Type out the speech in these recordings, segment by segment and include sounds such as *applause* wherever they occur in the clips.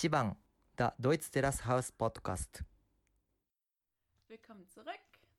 1番 The Deutsch Terrace House Podcast. Willkommen zurück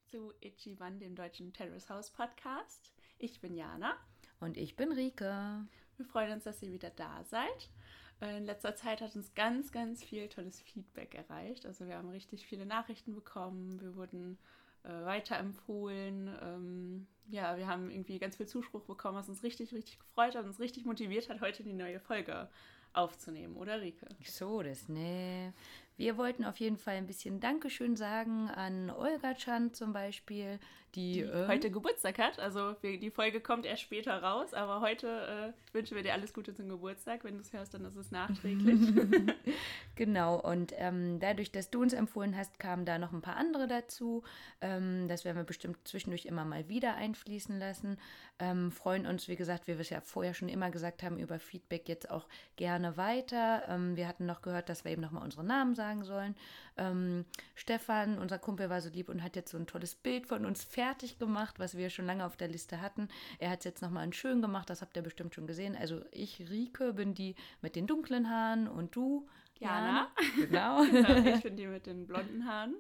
zu Ichiban, dem deutschen Terrace House Podcast. Ich bin Jana. Und ich bin Rike. Wir freuen uns, dass ihr wieder da seid. In letzter Zeit hat uns ganz, ganz viel tolles Feedback erreicht. Also wir haben richtig viele Nachrichten bekommen. Wir wurden äh, weiterempfohlen. Ähm, ja, wir haben irgendwie ganz viel Zuspruch bekommen, was uns richtig, richtig gefreut hat und uns richtig motiviert hat, heute die neue Folge aufzunehmen, oder Rike? So, das, ne. Wir wollten auf jeden Fall ein bisschen Dankeschön sagen an Olga Chan zum Beispiel, die, Die äh, heute Geburtstag hat. Also wir, die Folge kommt erst später raus, aber heute äh, wünschen wir dir alles Gute zum Geburtstag. Wenn du es hörst, dann ist es nachträglich. *laughs* *laughs* Genau, und ähm, dadurch, dass du uns empfohlen hast, kamen da noch ein paar andere dazu. Ähm, das werden wir bestimmt zwischendurch immer mal wieder einfließen lassen. Ähm, freuen uns, wie gesagt, wie wir es ja vorher schon immer gesagt haben, über Feedback jetzt auch gerne weiter. Ähm, wir hatten noch gehört, dass wir eben nochmal unsere Namen sagen sollen. Ähm, Stefan, unser Kumpel, war so lieb und hat jetzt so ein tolles Bild von uns fertig gemacht, was wir schon lange auf der Liste hatten. Er hat es jetzt nochmal in schön gemacht, das habt ihr bestimmt schon gesehen. Also ich, Rike, bin die mit den dunklen Haaren und du, Jana. *laughs* Genau. Genau, ich bin die mit den blonden Haaren.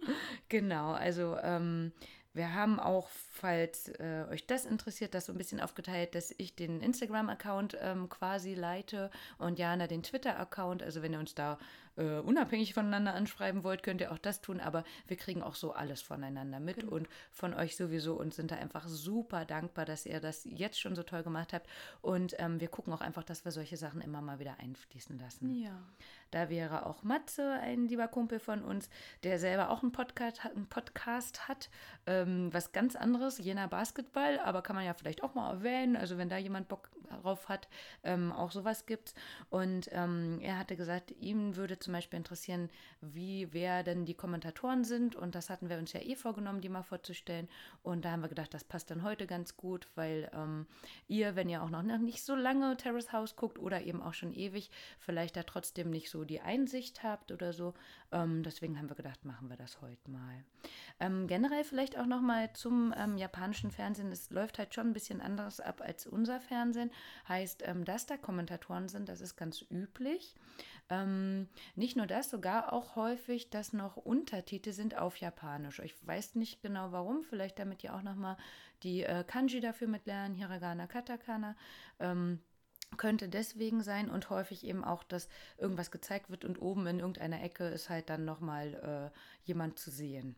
Genau, also ähm, wir haben auch, falls äh, euch das interessiert, das so ein bisschen aufgeteilt, dass ich den Instagram-Account ähm, quasi leite und Jana den Twitter-Account. Also wenn ihr uns da äh, unabhängig voneinander anschreiben wollt, könnt ihr auch das tun, aber wir kriegen auch so alles voneinander mit Genau. und von euch sowieso und sind da einfach super dankbar, dass ihr das jetzt schon so toll gemacht habt. Und ähm, wir gucken auch einfach, dass wir solche Sachen immer mal wieder einfließen lassen. Ja. Da wäre auch Matze, ein lieber Kumpel von uns, der selber auch einen Podcast, hat- einen Podcast hat. Ähm, was ganz anderes, Jena Basketball, aber kann man ja vielleicht auch mal erwähnen. Also wenn da jemand Bock drauf hat, ähm, auch sowas gibt's. Und ähm, er hatte gesagt, ihm würde zum Beispiel interessieren, wie, wer denn die Kommentatoren sind. Und das hatten wir uns ja eh vorgenommen, die mal vorzustellen. Und da haben wir gedacht, das passt dann heute ganz gut, weil ähm, ihr, wenn ihr auch noch nicht so lange Terrace House guckt oder eben auch schon ewig, vielleicht da trotzdem nicht so die Einsicht habt oder so. Ähm, deswegen haben wir gedacht, machen wir das heute mal. Ähm, generell vielleicht auch noch mal zum ähm, japanischen Fernsehen. Es läuft halt schon ein bisschen anders ab als unser Fernsehen. Heißt, ähm, dass da Kommentatoren sind, das ist ganz üblich. Ähm, nicht nur das, sogar auch häufig, dass noch Untertitel sind auf Japanisch. Ich weiß nicht genau warum, vielleicht damit ihr auch noch mal die äh, Kanji dafür mitlernen, Hiragana, Katakana. Ähm, könnte deswegen sein und häufig eben auch, dass irgendwas gezeigt wird und oben in irgendeiner Ecke ist halt dann nochmal äh, jemand zu sehen.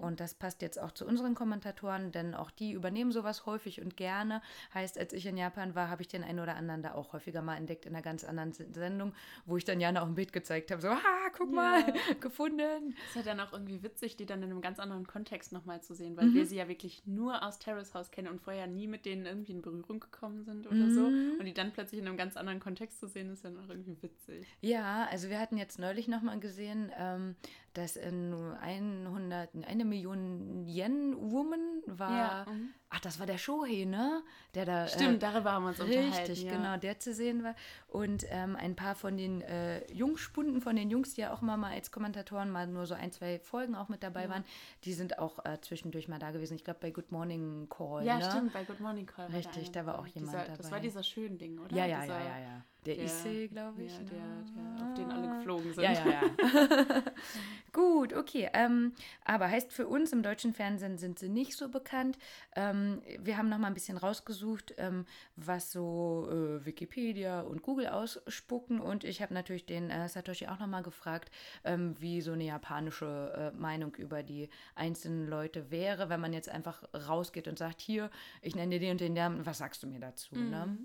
Und das passt jetzt auch zu unseren Kommentatoren, denn auch die übernehmen sowas häufig und gerne. Heißt, als ich in Japan war, habe ich den einen oder anderen da auch häufiger mal entdeckt in einer ganz anderen Se- Sendung, wo ich dann Jana auch ein Bild gezeigt habe. So, ha, guck mal, *laughs* gefunden. Ist ja dann auch irgendwie witzig, die dann in einem ganz anderen Kontext nochmal zu sehen, weil wir sie ja wirklich nur aus Terrace House kennen und vorher nie mit denen irgendwie in Berührung gekommen sind oder so. Und die dann plötzlich in einem ganz anderen Kontext zu sehen, ist ja noch irgendwie witzig. Ja, also wir hatten jetzt neulich nochmal gesehen, ähm, dass in 100, eine Million Yen-Woman war. Ja, mhm. Ach, das war der Shohei, ne? Der da. Stimmt, darüber haben wir uns unterhalten. Richtig, ja. genau, der zu sehen war. Und ähm, ein paar von den äh, Jungspunden, von den Jungs, die ja auch immer mal als Kommentatoren mal nur so ein, zwei Folgen auch mit dabei waren, die sind auch äh, zwischendurch mal da gewesen. Ich glaube, bei Good Morning Call. Ja, ne? stimmt, bei Good Morning Call. Richtig, da war auch jemand dieser, Das dabei. war dieser Schönding, oder? Ja, ja, dieser, ja, ja, ja. Der, der- Issei, glaube ich. Ja, ne? der, der, auf den alle geflogen sind. Ja, ja, ja. *laughs* Gut, okay. Ähm, aber heißt für uns im deutschen Fernsehen sind sie nicht so bekannt. Ähm, wir haben noch mal ein bisschen rausgesucht, ähm, was so äh, Wikipedia und Google ausspucken. Und ich habe natürlich den äh, Satoshi auch noch mal gefragt, ähm, wie so eine japanische äh, Meinung über die einzelnen Leute wäre, wenn man jetzt einfach rausgeht und sagt, hier, ich nenne dir den und den Namen, was sagst du mir dazu? Ne?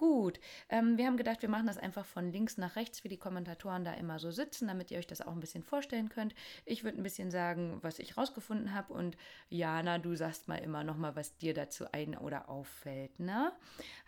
Gut, ähm, wir haben gedacht, wir machen das einfach von links nach rechts, wie die Kommentatoren da immer so sitzen, damit ihr euch das auch ein bisschen vorstellen könnt. Ich würde ein bisschen sagen, was ich rausgefunden habe und Jana, du sagst mal immer noch mal, was dir dazu ein- oder auffällt, ne?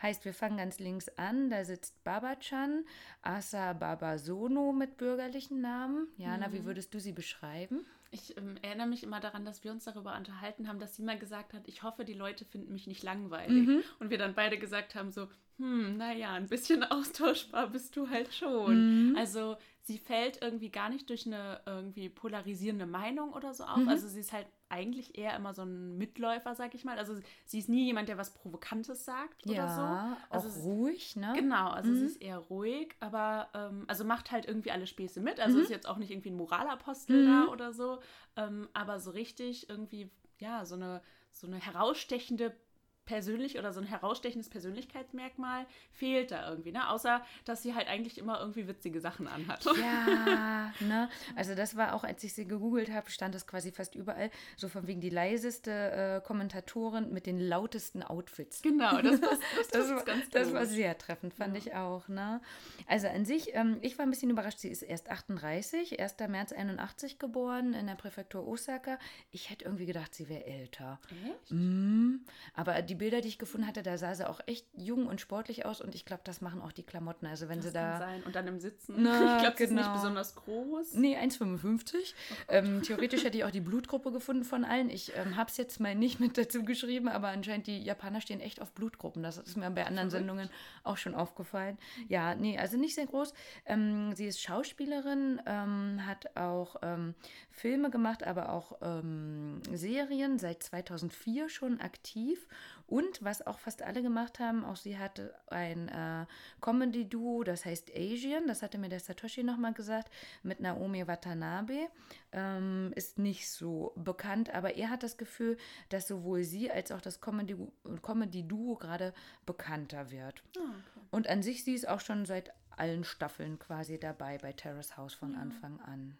Heißt, wir fangen ganz links an, da sitzt Baba-chan, Asa Babasono mit bürgerlichen Namen. Jana, wie würdest du sie beschreiben? Ich ähm, erinnere mich immer daran, dass wir uns darüber unterhalten haben, dass sie mal gesagt hat, ich hoffe, die Leute finden mich nicht langweilig. Mhm. Und wir dann beide gesagt haben, so, hm, naja, ein bisschen *laughs* austauschbar bist du halt schon. Mhm. Also sie fällt irgendwie gar nicht durch eine irgendwie polarisierende Meinung oder so auf. Mhm. Also sie ist halt eigentlich eher immer so ein Mitläufer, sag ich mal. Also sie ist nie jemand, der was Provokantes sagt oder so. Ja, Also auch sie- ruhig, ne? Genau, also sie Mhm. ist eher ruhig, aber ähm, also macht halt irgendwie alle Späße mit. Also Mhm. ist jetzt auch nicht irgendwie ein Moralapostel Mhm. da oder so, ähm, aber so richtig irgendwie, ja, so eine, so eine herausstechende persönlich oder so ein herausstechendes Persönlichkeitsmerkmal fehlt da irgendwie, ne? Außer, dass sie halt eigentlich immer irgendwie witzige Sachen anhat. Ja, *laughs* ne? Also das war auch, als ich sie gegoogelt habe, stand das quasi fast überall, so von wegen die leiseste äh, Kommentatorin mit den lautesten Outfits. Genau, das, passt- *laughs* das, Das, war, ganz das war sehr treffend, fand Ja. ich auch. Ne? Also an sich, ähm, ich war ein bisschen überrascht, sie ist erst 38, 1. März 81 geboren in der Präfektur Osaka. Ich hätte irgendwie gedacht, sie wäre älter. Echt? Mm, aber die Bilder, die ich gefunden hatte, da sah sie auch echt jung und sportlich aus und ich glaube, das machen auch die Klamotten. Also wenn Das sie da. sein. Und dann im Sitzen. Na, *laughs* ich glaube, sie ist nicht genau. besonders groß. Nee, 1,55. Ähm, theoretisch hätte ich auch die Blutgruppe gefunden von allen. Ich ähm, habe es jetzt mal nicht mit dazu geschrieben, aber anscheinend die Japaner stehen echt auf Blutgruppen. Das ist mir bei anderen Verrückt. Sendungen auch schon aufgefallen. Ja, nee, also nicht sehr groß. Ähm, sie ist Schauspielerin, ähm, hat auch ähm, Filme gemacht, aber auch ähm, Serien, seit 2004 schon aktiv. Und was auch fast alle gemacht haben, auch sie hatte ein äh, Comedy-Duo, das heißt Asian, das hatte mir der Satoshi nochmal gesagt, mit Naomi Watanabe. Ähm, ist nicht so bekannt, aber er hat das Gefühl, dass sowohl sie als auch das Comedy- Comedy-Duo gerade bekannter wird. Ah, okay. Und an sich, sie ist auch schon seit allen Staffeln quasi dabei bei Terrace House von Anfang an.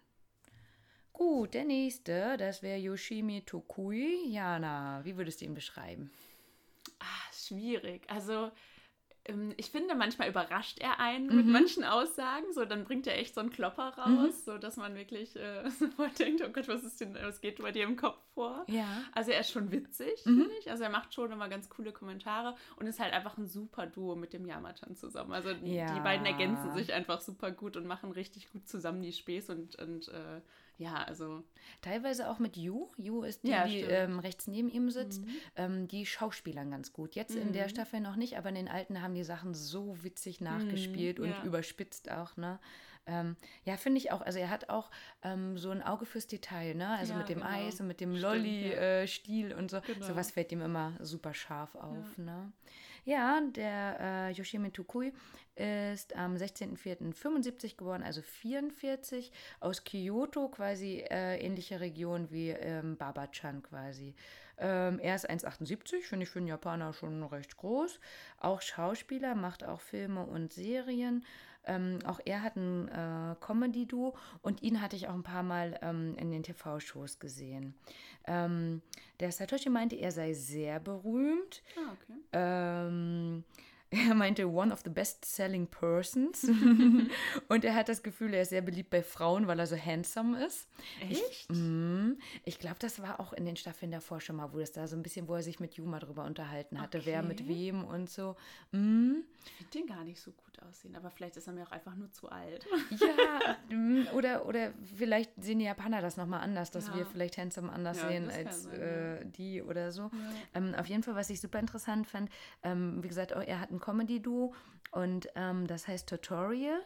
Gut, der nächste, das wäre Yoshimi Tokui. Jana, wie würdest du ihn beschreiben? Schwierig. Also, ähm, ich finde, manchmal überrascht er einen Mhm. mit manchen Aussagen. So, dann bringt er echt so einen Klopper raus, so dass man wirklich äh, *laughs* sofort denkt, oh Gott, was ist denn, was geht bei dir im Kopf vor? Ja. Also er ist schon witzig, Mhm. finde ich. Also er macht schon immer ganz coole Kommentare und ist halt einfach ein super Duo mit dem Yamatan zusammen. Also Ja. die beiden ergänzen sich einfach super gut und machen richtig gut zusammen die Späße und, und äh, ja, also Teilweise auch mit Yu. Yu ist die, Ja, die ähm, rechts neben ihm sitzt. Mhm. Ähm, die schauspielern ganz gut. Jetzt in der Mhm. Staffel noch nicht, aber in den alten haben die Sachen so witzig nachgespielt und Mhm, ja. überspitzt auch, ne? Ähm, ja, finde ich auch. Also er hat auch ähm, so ein Auge fürs Detail, ne? Also Ja, mit dem genau. Eis und mit dem Lolli-Stil ja. und so. Genau. Sowas fällt ihm immer super scharf auf, ne? Ja, der äh, Yoshimi Tukui ist am 16.04.75 geboren, also 44, aus Kyoto, quasi äh, ähnliche Region wie ähm, Baba-chan quasi. Ähm, er ist 1,78, finde ich für einen Japaner schon recht groß. Auch Schauspieler, macht auch Filme und Serien. Ähm, auch er hat ein äh, Comedy-Duo und ihn hatte ich auch ein paar Mal ähm, in den TV-Shows gesehen. Ähm, der Satoshi meinte, er sei sehr berühmt. ah, okay. Er meinte, one of the best-selling persons. *laughs* und er hat das Gefühl, er ist sehr beliebt bei Frauen, weil er so handsome ist. Echt? Mm, Ich glaube, das war auch in den Staffeln davor schon mal, wo es da so ein bisschen, wo er sich mit Juma drüber unterhalten hatte, wer mit Okay. wem und so. Mm, Ich finde den gar nicht so gut aussehen, aber vielleicht ist er mir auch einfach nur zu alt. Ja, *laughs* mm, oder, oder vielleicht sehen die Japaner das nochmal anders, dass Ja. wir vielleicht handsome anders Ja, sehen das als sein, äh, die oder so. Ähm, auf jeden Fall, was ich super interessant fand, ähm, wie gesagt, auch er hat ein Comedy-Duo und ähm, das heißt Tutorial.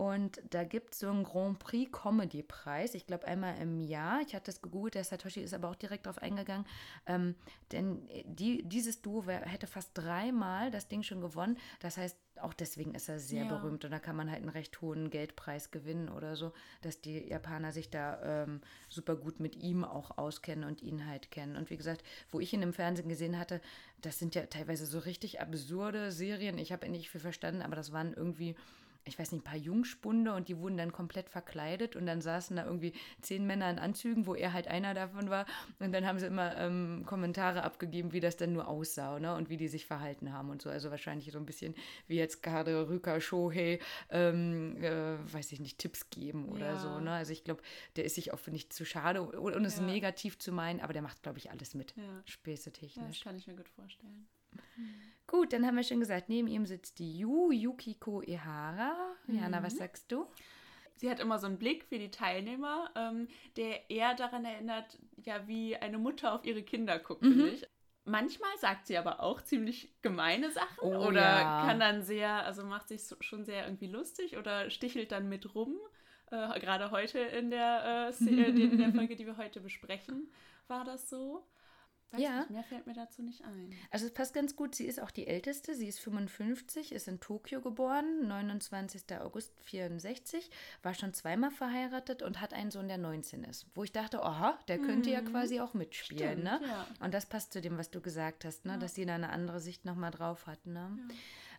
Und da gibt es so einen Grand Prix Comedy Preis, ich glaube einmal im Jahr. Ich hatte das gegoogelt, der Satoshi ist aber auch direkt darauf eingegangen. Ähm, denn die, dieses Duo hätte fast dreimal das Ding schon gewonnen. Das heißt, auch deswegen ist er sehr Ja. berühmt und da kann man halt einen recht hohen Geldpreis gewinnen oder so, dass die Japaner sich da ähm, super gut mit ihm auch auskennen und ihn halt kennen. Und wie gesagt, wo ich ihn im Fernsehen gesehen hatte, das sind ja teilweise so richtig absurde Serien. Ich habe nicht viel verstanden, aber das waren irgendwie ich weiß nicht, ein paar Jungspunde und die wurden dann komplett verkleidet und dann saßen da irgendwie zehn Männer in Anzügen, wo er halt einer davon war. Und dann haben sie immer ähm, Kommentare abgegeben, wie das dann nur aussah ne? und wie die sich verhalten haben und so. Also wahrscheinlich so ein bisschen wie jetzt gerade Rüka Shohei, ähm, äh, weiß ich nicht, Tipps geben oder Ja. so. Ne? Also ich glaube, der ist sich auch nicht zu schade und, und es Ja. negativ zu meinen, aber der macht, glaube ich, alles mit. Ja. Späße Ja, das technisch. kann ich mir gut vorstellen. Gut, dann haben wir schon gesagt, neben ihm sitzt die Yu Yukiko Ihara. Jana, was sagst du? Sie hat immer so einen Blick für die Teilnehmer, ähm, der eher daran erinnert, ja, wie eine Mutter auf ihre Kinder guckt, Mhm. finde ich. manchmal sagt sie aber auch ziemlich gemeine Sachen Oh, oder ja. kann dann sehr, also macht sich so, schon sehr irgendwie lustig oder stichelt dann mit rum. Äh, Gerade heute in der, äh, äh, in der Folge, die wir heute besprechen, war das so. Weiß Ja. nicht, mehr fällt mir dazu nicht ein. Also es passt ganz gut. Sie ist auch die älteste. Sie ist 55, ist in Tokio geboren, 29. August 64, war schon zweimal verheiratet und hat einen Sohn, der 19 ist. Wo ich dachte, aha, der könnte ja quasi auch mitspielen. Stimmt, ne? ja. Und das passt zu dem, was du gesagt hast, ne? dass sie da eine andere Sicht nochmal drauf hat. Ne?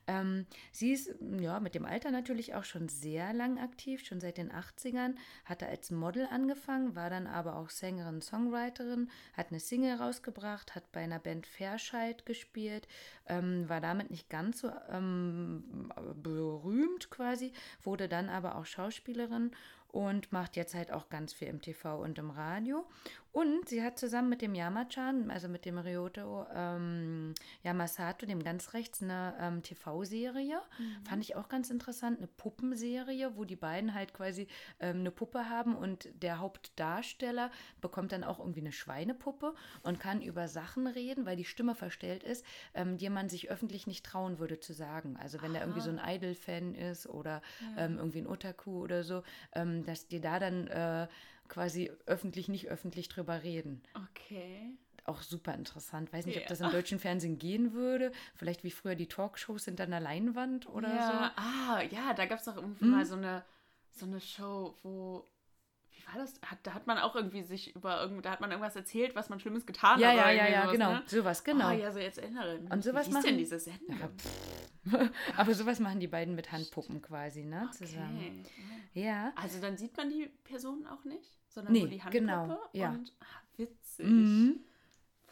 Ähm, sie ist ja mit dem Alter natürlich auch schon sehr lang aktiv, schon seit den 80ern, hatte als Model angefangen, war dann aber auch Sängerin, Songwriterin, hat eine Single rausgebracht, hat bei einer Band Fairscheid gespielt, ähm, war damit nicht ganz so ähm, berühmt quasi, wurde dann aber auch Schauspielerin und macht jetzt halt auch ganz viel im TV und im Radio. Und sie hat zusammen mit dem Yamachan, also mit dem Ryoto ähm, Yamasato, dem ganz rechts, eine ähm, TV-Serie. Fand ich auch ganz interessant, eine Puppenserie, wo die beiden halt quasi ähm, eine Puppe haben und der Hauptdarsteller bekommt dann auch irgendwie eine Schweinepuppe und kann über Sachen reden, weil die Stimme verstellt ist, ähm, die man sich öffentlich nicht trauen würde zu sagen. Also wenn da irgendwie so ein Idol-Fan ist oder ähm, irgendwie ein Otaku oder so, ähm, dass die da dann äh, quasi öffentlich, nicht öffentlich drüber reden. Okay. Auch super interessant. Weiß nicht, ob Ja. das im deutschen Fernsehen gehen würde. Vielleicht wie früher die Talkshows hinter einer Leinwand oder ja, ah, ja, da gab es doch irgendwie Hm? mal so eine, so eine Show, wo. Wie war das? Hat, da hat man auch irgendwie sich über irgend, da hat man irgendwas erzählt, was man Schlimmes getan so. Ja, hat. ja, ja, ja, sowas, genau. Ne? Sowas, genau. Oh, ja, so jetzt erinnere ich mich. Und sowas Wie hieß denn machen- diese Sendung? Ja, *laughs* Aber sowas machen die beiden mit Handpuppen quasi, ne? Zusammen. Okay. Ja. Also dann sieht man die Personen auch nicht, sondern nur Nee, die Handpuppe genau, ja. und ah, witzig. Mhm.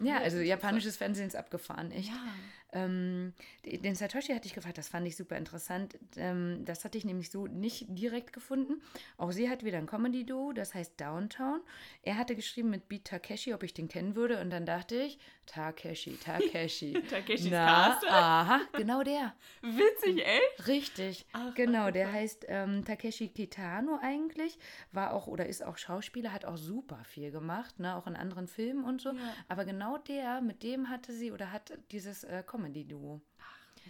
Ja, also japanisches Fernsehen ist abgefahren, echt. Ja. Ähm, den Satoshi hatte ich gefragt, das fand ich super interessant. Ähm, das hatte ich nämlich so nicht direkt gefunden. Auch sie hat wieder ein Comedy-Duo, das heißt Downtown. Er hatte geschrieben mit Beat Takeshi, ob ich den kennen würde. Und dann dachte ich, Takeshi, Takeshi. *laughs* Takeshis Na, Castle? aha, genau der. Witzig, echt? Richtig, Ach, genau. Der heißt ähm, Takeshi Kitano eigentlich, war auch oder ist auch Schauspieler, hat auch super viel gemacht, ne, auch in anderen Filmen und so. Ja. Aber genau der, mit dem hatte sie oder hat dieses äh, Comedy-Duo.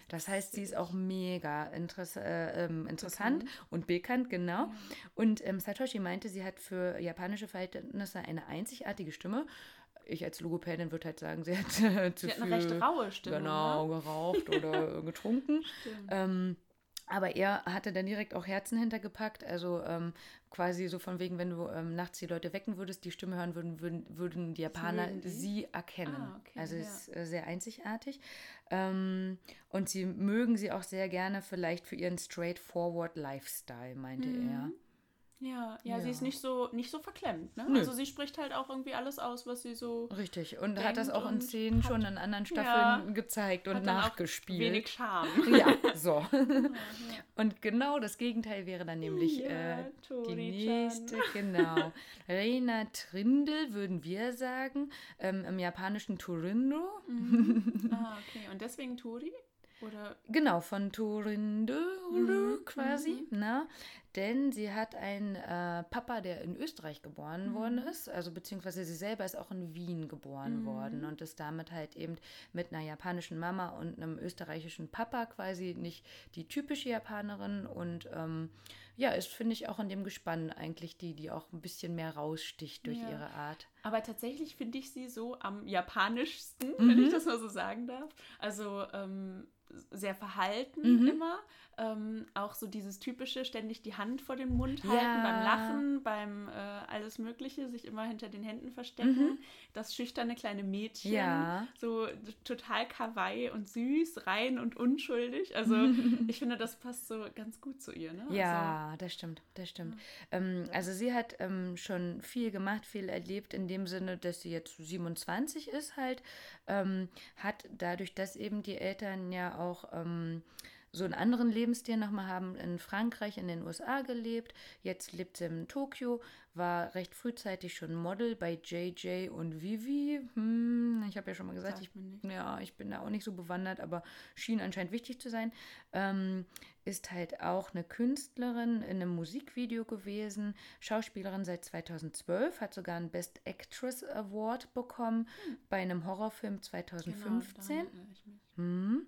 Das heißt, sie ist auch mega interess äh, ähm, interessant und bekannt, genau. Und ähm, Satoshi meinte, sie hat für japanische Verhältnisse eine einzigartige Stimme. Ich als Logopädin würde halt sagen, sie hat *laughs* zu Sie hat viel eine recht raue Stimme. genau, Ne? geraucht oder *laughs* getrunken. Ähm, aber er hatte dann direkt auch Herzen hintergepackt, also ähm, quasi so von wegen, wenn du ähm, nachts die Leute wecken würdest, die Stimme hören würden, würden, würden die Japaner die? sie erkennen. Ah, okay, also ja. ist äh, sehr einzigartig. Ähm, und sie mögen sie auch sehr gerne vielleicht für ihren straightforward Lifestyle, meinte Mhm. er. Ja, ja, sie Ja. ist nicht so, nicht so verklemmt. Ne? Nö. Also sie spricht halt auch irgendwie alles aus, was sie so Richtig. Und hat das auch in Szenen schon in anderen Ja. Staffeln gezeigt und nachgespielt. wenig Charme. *laughs* Ja, so. *laughs* Und genau das Gegenteil wäre dann nämlich Ja, äh, die nächste, *laughs* genau. Reina Trindel würden wir sagen, ähm, im japanischen Turindo. ah, okay. Und deswegen Tori? Oder Genau, von Turinde Mhm, quasi. Ne? Denn sie hat einen äh, Papa, der in Österreich geboren Mhm. worden ist, also beziehungsweise sie selber ist auch in Wien geboren worden und ist damit halt eben mit einer japanischen Mama und einem österreichischen Papa quasi nicht die typische Japanerin und ähm, ja, ist, finde ich, auch in dem Gespann eigentlich die, die auch ein bisschen mehr raussticht durch Ja. ihre Art. Aber tatsächlich finde ich sie so am japanischsten, Mhm. wenn ich das mal so sagen darf. Also ähm, sehr verhalten Mhm. immer. Ähm, auch so dieses typische, ständig die Hand vor den Mund halten, Ja. beim Lachen, beim äh, alles Mögliche, sich immer hinter den Händen verstecken. Das schüchterne kleine Mädchen. Mhm. Ja. So total kawaii und süß, rein und unschuldig. Also *laughs* ich finde, das passt so ganz gut zu ihr. Ne? Also, Ja, das stimmt, das stimmt. Ähm, also sie hat ähm, schon viel gemacht, viel erlebt in dem Sinne, dass sie jetzt 27 ist halt, ähm, hat dadurch, dass eben die Eltern ja auch ähm, so einen anderen Lebensstil nochmal haben, in Frankreich, in den USA gelebt. Jetzt lebt sie in Tokio, war recht frühzeitig schon Model bei JJ und Vivi. Hm, ich habe ja schon mal gesagt, ich, ja, ich bin da auch nicht so bewandert, aber schien anscheinend wichtig zu sein. Ähm, ist halt auch eine Künstlerin in einem Musikvideo gewesen, Schauspielerin seit 2012, hat sogar einen Best Actress Award bekommen hm. bei einem Horrorfilm 2015. Genau, hm.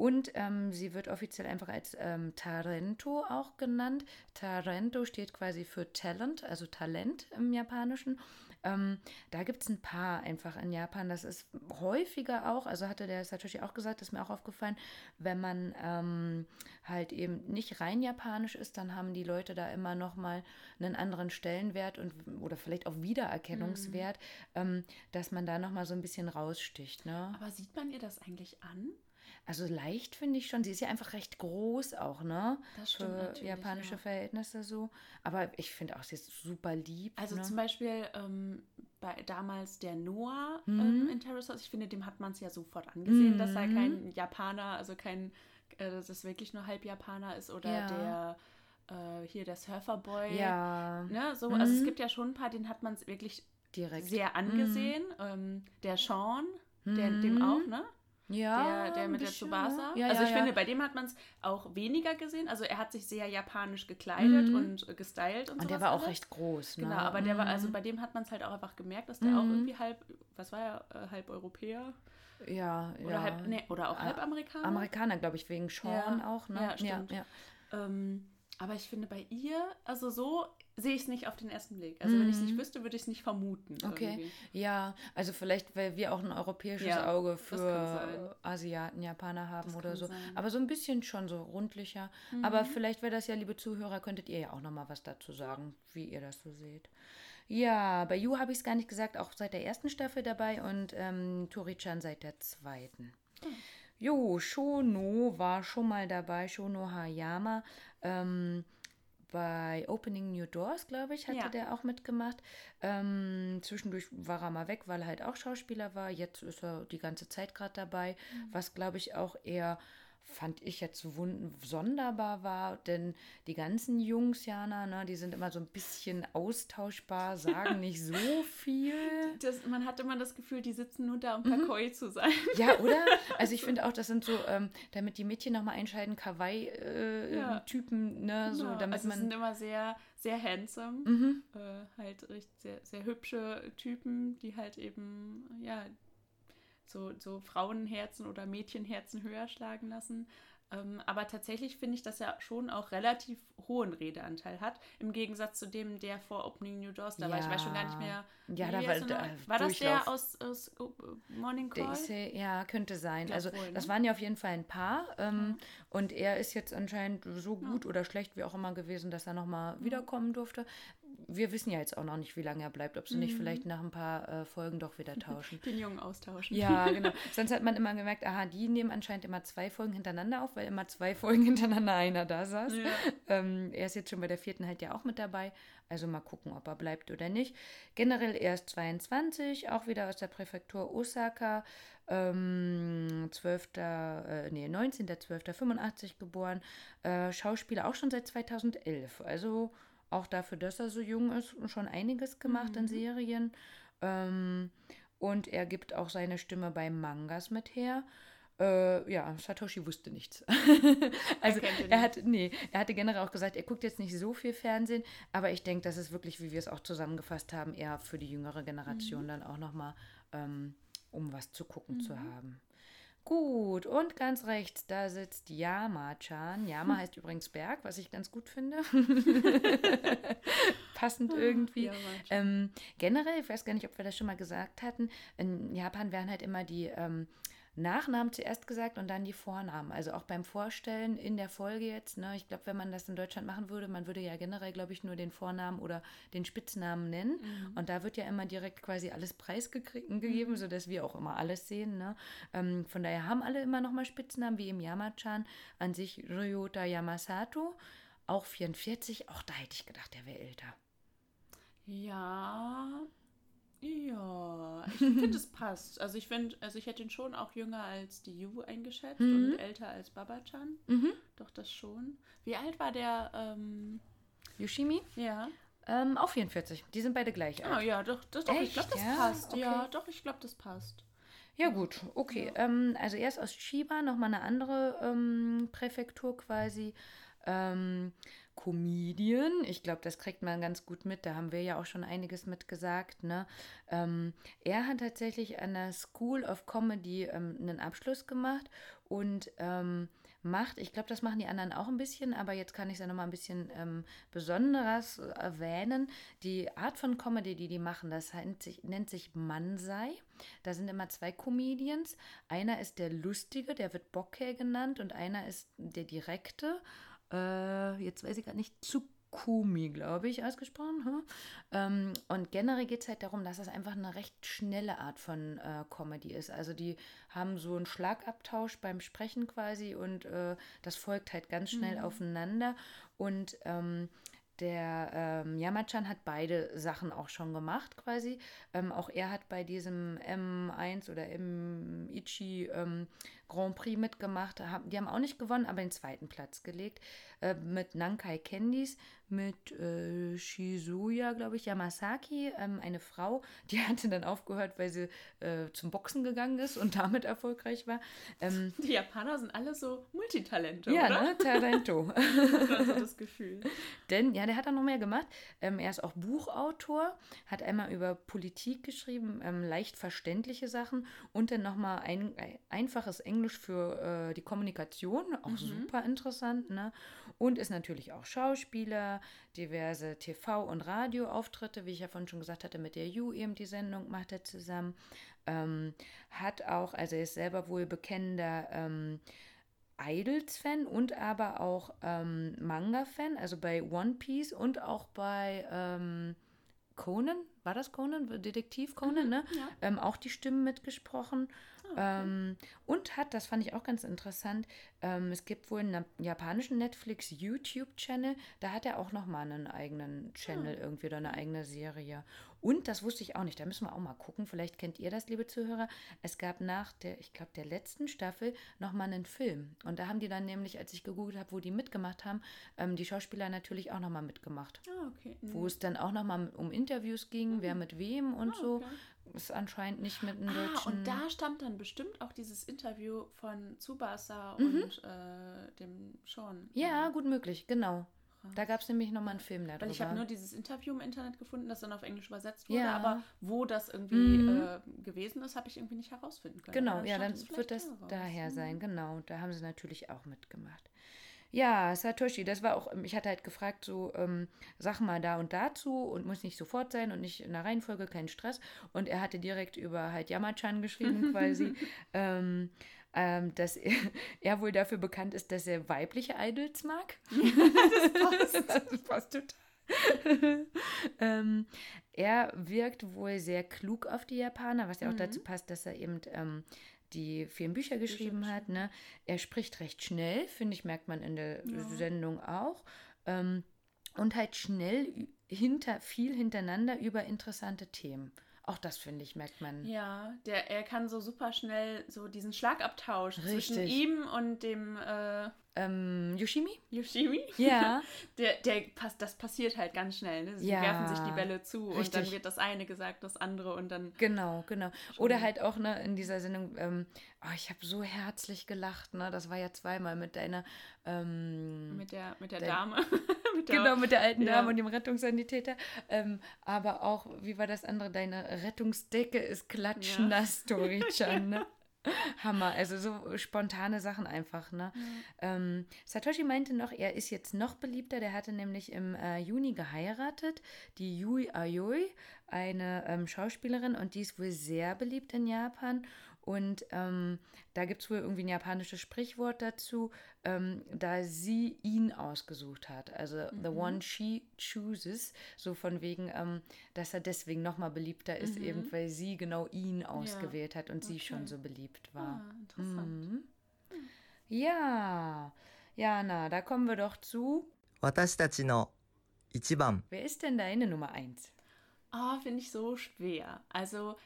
Und ähm, sie wird offiziell einfach als ähm, Tarento auch genannt. Tarento steht quasi für Talent, also Talent im Japanischen. Ähm, da gibt es ein paar einfach in Japan. Das ist häufiger auch, also hatte der Satoshi auch gesagt, das ist mir auch aufgefallen, wenn man ähm, halt eben nicht rein japanisch ist, dann haben die Leute da immer nochmal einen anderen Stellenwert und oder vielleicht auch Wiedererkennungswert, mhm. ähm, dass man da nochmal so ein bisschen raussticht. Ne? Aber sieht man ihr das eigentlich an? Also leicht finde ich schon. Sie ist ja einfach recht groß auch, ne? Das stimmt Für japanische ja. Verhältnisse so. Aber ich finde auch, sie ist super lieb. Also ne? zum Beispiel ähm, bei damals der Noah mhm. ähm, in Terrace House, ich finde, dem hat man es ja sofort angesehen, mhm. dass er kein Japaner, also kein, äh, dass es wirklich nur halb Japaner ist oder ja. der äh, hier der Surferboy. Ja. Ne? So, mhm. Also es gibt ja schon ein paar, den hat man es wirklich Direkt. sehr angesehen. Mhm. Ähm, der Sean, der, dem mhm. auch, ne? Ja, der, der mit der Tsubasa. Ja, also ich ja, finde, bei dem hat man es auch weniger gesehen. Also er hat sich sehr japanisch gekleidet mhm. und äh, gestylt und Und der war alles. auch recht groß. Ne? Genau, aber der war, also mhm. bei dem hat man es halt auch einfach gemerkt, dass der mhm. auch irgendwie halb, was war er, äh, halb Europäer? Ja, oder ja. Halb, nee, oder auch halb ah, Amerikaner. Amerikaner, glaube ich, wegen Sean auch, ne? Ja, stimmt. Ähm, aber ich finde bei ihr, also so sehe ich es nicht auf den ersten Blick. Also mhm. wenn ich es nicht wüsste, würde ich es nicht vermuten. Okay. Irgendwie. Ja, also vielleicht, weil wir auch ein europäisches ja, Auge für Asiaten, Japaner haben das oder so. Sein. Aber so ein bisschen schon so rundlicher. Mhm. Aber vielleicht wäre das ja, liebe Zuhörer, könntet ihr ja auch nochmal was dazu sagen, wie ihr das so seht. Ja, bei Yu habe ich es gar nicht gesagt, auch seit der ersten Staffel dabei und ähm, Tori-chan seit der zweiten. Mhm. Jo, Shono war schon mal dabei, Shono Hayama. Ähm, bei Opening New Doors, glaube ich, hatte ja. der auch mitgemacht. Ähm, zwischendurch war er mal weg, weil er halt auch Schauspieler war. Jetzt ist er die ganze Zeit gerade dabei, mhm. was, glaube ich, auch eher fand ich jetzt sonderbar war, denn die ganzen Jungs, Jana, ne, die sind immer so ein bisschen austauschbar, sagen *laughs* nicht so viel. Das, man hat immer das Gefühl, die sitzen nur da, um mhm. Kakoi zu sein. Ja, oder? *laughs* Also ich finde auch, das sind so, ähm, damit die Mädchen nochmal einschalten, Kawaii-Typen, äh, ja. ne, so, genau. damit also man... sind immer sehr, sehr handsome, mhm. äh, halt richtig sehr, sehr hübsche Typen, die halt eben, ja, so, so Frauenherzen oder Mädchenherzen höher schlagen lassen. Ähm, aber tatsächlich finde ich, dass er schon auch relativ hohen Redeanteil hat, im Gegensatz zu dem, der vor Opening New Doors da ja. war. Ich weiß schon gar nicht mehr. Ja, da war, da, war das der aus, aus Morning Call? Say, ja, könnte sein. Also, wohl, ne? das waren ja auf jeden Fall ein paar. Ähm, mhm. Und er ist jetzt anscheinend so gut ja. oder schlecht wie auch immer gewesen, dass er nochmal mhm. wiederkommen durfte wir wissen ja jetzt auch noch nicht, wie lange er bleibt, ob sie mhm. nicht vielleicht nach ein paar äh, Folgen doch wieder *laughs* tauschen. Den Jungen austauschen. Ja, *laughs* genau. Sonst hat man immer gemerkt, aha, die nehmen anscheinend immer zwei Folgen hintereinander auf, weil immer zwei Folgen *laughs* hintereinander einer da saß. Ja. Ähm, er ist jetzt schon bei der vierten halt ja auch mit dabei. Also mal gucken, ob er bleibt oder nicht. Generell erst 22, auch wieder aus der Präfektur Osaka. Ähm, 12. Äh, nee, 19.12.85 geboren. Äh, Schauspieler auch schon seit 2011. Also auch dafür, dass er so jung ist, schon einiges gemacht mhm. in Serien. Ähm, und er gibt auch seine Stimme bei Mangas mit her. Äh, ja, Satoshi wusste nichts. *laughs* also er, er hat, nee, er hatte generell auch gesagt, er guckt jetzt nicht so viel Fernsehen, aber ich denke, das ist wirklich, wie wir es auch zusammengefasst haben, eher für die jüngere Generation mhm. dann auch nochmal, ähm, um was zu gucken mhm. zu haben. Gut, und ganz rechts, da sitzt Yama-chan. Yama heißt übrigens Berg, was ich ganz gut finde. *laughs* Passend irgendwie. Ähm, generell, ich weiß gar nicht, ob wir das schon mal gesagt hatten, in Japan werden halt immer die ähm, Nachnamen zuerst gesagt und dann die Vornamen. Also auch beim Vorstellen in der Folge jetzt. Ne, ich glaube, wenn man das in Deutschland machen würde, man würde ja generell, glaube ich, nur den Vornamen oder den Spitznamen nennen. Mhm. Und da wird ja immer direkt quasi alles preisgegeben, mhm. sodass wir auch immer alles sehen. Ne? Ähm, von daher haben alle immer nochmal Spitznamen, wie im Yamachan. An sich Ryota Yamasato, auch 44. Auch da hätte ich gedacht, der wäre älter. Ja, Ja, ich *laughs* finde, es passt. Also ich finde, also ich hätte ihn schon auch jünger als die Yu eingeschätzt Mhm. und älter als Baba-chan. Mhm. Doch, das schon. Wie alt war der? Ähm, Yoshimi? ja. Ähm, auch 44. Die sind beide gleich alt. Ah, ja, doch, doch, doch ich glaube, das ja? passt. Ja, Okay. doch, ich glaube, das passt. Ja, gut, okay. Ähm, also er ist aus Chiba, nochmal eine andere ähm, Präfektur quasi. Ähm, Comedian, ich glaube, das kriegt man ganz gut mit, da haben wir ja auch schon einiges mit gesagt. Ne? Ähm, er hat tatsächlich an der School of Comedy ähm, einen Abschluss gemacht und ähm, macht, ich glaube, das machen die anderen auch ein bisschen, aber jetzt kann ich es ja nochmal ein bisschen ähm, besonderes äh, erwähnen. Die Art von Comedy, die die machen, das nennt sich, nennt sich Mansei. Da sind immer zwei Comedians. Einer ist der Lustige, der wird Bokeh genannt, und einer ist der Direkte. Äh, jetzt weiß ich gar nicht, Tsukumi, glaube ich, ausgesprochen. Hm? Ähm, und generell geht es halt darum, dass das einfach eine recht schnelle Art von äh, Comedy ist. Also die haben so einen Schlagabtausch beim Sprechen quasi und äh, das folgt halt ganz schnell aufeinander. Und ähm, der ähm, Yamachan hat beide Sachen auch schon gemacht quasi. Ähm, auch er hat bei diesem M1 oder M Ichi ähm, Grand Prix mitgemacht. Hab- Die haben auch nicht gewonnen, aber den zweiten Platz gelegt. Äh, mit Nankai Candies, mit äh, Shizuya, glaube ich, Yamasaki, ähm, eine Frau, die *laughs* hatte dann aufgehört, weil sie äh, zum Boxen gegangen ist und damit erfolgreich war. Ähm, *laughs* Die Japaner sind alle so Multitalente, ja, oder? ne? *laughs* Talento. Also das Gefühl. Denn, ja, der hat dann noch mehr gemacht. Ähm, er ist auch Buchautor, hat einmal über Politik geschrieben, ähm, leicht verständliche Sachen und dann nochmal ein einfaches Englisch für äh, die Kommunikation, auch super interessant, ne? Und ist natürlich auch Schauspieler, diverse TV- und Radioauftritte, wie ich ja vorhin schon gesagt hatte, mit der Ju eben die Sendung macht er zusammen. Ähm, hat auch, also er ist selber wohl bekennender ähm, Idols-Fan und aber auch ähm, Manga-Fan, also bei One Piece und auch bei ähm, Conan, war das Conan? Detektiv Conan, ne? ja. Ähm, auch die Stimmen mitgesprochen. ähm, und hat, das fand ich auch ganz interessant, ähm, es gibt wohl einen japanischen Netflix YouTube-Channel, da hat er auch nochmal einen eigenen Channel irgendwie oder eine eigene Serie. Und das wusste ich auch nicht, da müssen wir auch mal gucken, vielleicht kennt ihr das, liebe Zuhörer. Es gab nach der, ich glaube, der letzten Staffel nochmal einen Film. Und da haben die dann nämlich, als ich gegoogelt habe, wo die mitgemacht haben, ähm, die Schauspieler natürlich auch nochmal mitgemacht. Ah, okay. Wo es dann auch nochmal um Interviews ging, wer mit wem und Ah, so. okay. Ist anscheinend nicht mit einem Ah, deutschen. und da stammt dann bestimmt auch dieses Interview von Tsubasa Mhm. und äh, dem Sean. ja, gut möglich, genau. Da gab es nämlich nochmal einen Film darüber. Weil ich habe nur dieses Interview im Internet gefunden, das dann auf Englisch übersetzt wurde, Ja. aber wo das irgendwie Mhm. äh, gewesen ist, habe ich irgendwie nicht herausfinden können. Genau, ja, dann wird das da raus. daher Mhm. sein, genau. Da haben sie natürlich auch mitgemacht. Ja, Satoshi, das war auch, ähm, ich hatte halt gefragt, so, ähm, sag mal da und dazu und muss nicht sofort sein und nicht in der Reihenfolge, kein Stress. Und er hatte direkt über halt Yamachan geschrieben *laughs* quasi, ähm, ähm, dass er, *laughs* er wohl dafür bekannt ist, dass er weibliche Idols mag. *laughs* das passt. *laughs* das passt total. ähm, er wirkt wohl sehr klug auf die Japaner, was ja auch dazu passt, dass er eben ähm, die vielen Bücher geschrieben hat. Ne? Er spricht recht schnell, finde ich, merkt man in der Ja. Sendung auch. Ähm, und halt schnell hinter, viel hintereinander über interessante Themen. Auch das, finde ich, merkt man. Ja, der, er kann so super schnell so diesen Schlagabtausch zwischen Richtig. ihm und dem äh, Ähm, Yoshimi? Yoshimi. Ja. *laughs* Der, der passt, das passiert halt ganz schnell. Ne? Sie Ja, werfen sich die Bälle zu und dann richtig. wird das eine gesagt, das andere und dann. Genau, genau. Oder halt auch ne, in dieser Sendung, ähm, oh, ich habe so herzlich gelacht, ne? Das war ja zweimal mit deiner, ähm, Mit der, mit der Der- Dame. *laughs* mit der, genau, mit der alten ja. Dame und dem Rettungssanitäter. Ähm, aber auch, wie war das andere? Deine Rettungsdecke ist klatschnass, Tori-chan, *laughs* ne? Hammer, also so spontane Sachen einfach, ne? Ähm, Satoshi meinte noch, er ist jetzt noch beliebter, der hatte nämlich im äh, Juni geheiratet, die Yui Aoi, eine ähm, Schauspielerin. Und die ist wohl sehr beliebt in Japan und ähm, da gibt es wohl irgendwie ein japanisches Sprichwort dazu, ähm, da sie ihn ausgesucht hat. Also mhm. the one she chooses, so von wegen, ähm, dass er deswegen nochmal beliebter ist, mhm. eben weil sie genau ihn ausgewählt ja. hat und okay. sie schon so beliebt ah, war. Ah, interessant. Mhm. Hm. Ja, Jana, da kommen wir doch zu. Wer ist denn deine Nummer 1? Oh, ah, finde ich so schwer. Also,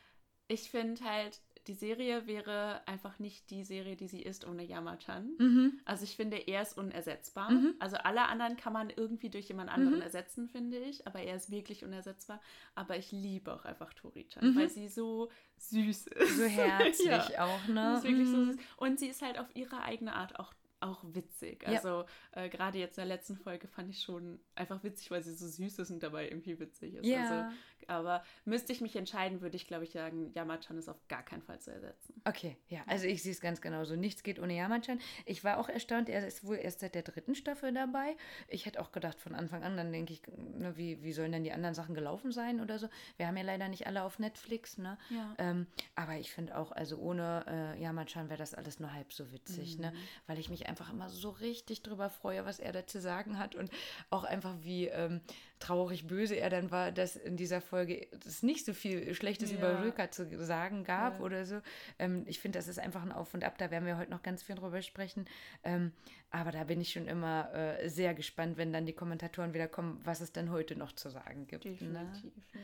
ich finde halt, die Serie wäre einfach nicht die Serie, die sie ist ohne Yamachan. Mhm. Also ich finde, er ist unersetzbar. Mhm. Also alle anderen kann man irgendwie durch jemand anderen ersetzen, finde ich. Aber er ist wirklich unersetzbar. Aber ich liebe auch einfach Tori-chan, Mhm. weil sie so süß ist. So *laughs* herzlich Ja. auch, Sie ne? ist wirklich so Mhm. süß. Und sie ist halt auf ihre eigene Art auch, auch witzig. Ja. Also äh, gerade jetzt in der letzten Folge fand ich schon einfach witzig, weil sie so süß ist und dabei irgendwie witzig ist. Ja. Also, aber müsste ich mich entscheiden, würde ich, glaube ich, sagen, Yamachan ist auf gar keinen Fall zu ersetzen. Okay, ja, also ich sehe es ganz genauso. Nichts geht ohne Yamachan. Ich war auch erstaunt, er ist wohl erst seit der dritten Staffel dabei. Ich hätte auch gedacht, von Anfang an, dann denke ich, ne, wie, wie sollen denn die anderen Sachen gelaufen sein oder so. Wir haben ja leider nicht alle auf Netflix, ne? Ja. Ähm, aber ich finde auch, also ohne äh, Yamachan wäre das alles nur halb so witzig, ne? Weil ich mich einfach immer so richtig drüber freue, was er da zu sagen hat und auch einfach wie ähm, traurig böse er dann war, dass in dieser Folge es nicht so viel Schlechtes Ja. über Röka zu sagen gab Ja. oder so. Ähm, ich finde, das ist einfach ein Auf und Ab, da werden wir heute noch ganz viel drüber sprechen. Ähm, aber da bin ich schon immer äh, sehr gespannt, wenn dann die Kommentatoren wieder kommen, was es denn heute noch zu sagen gibt. Ne? Definitiv, ja.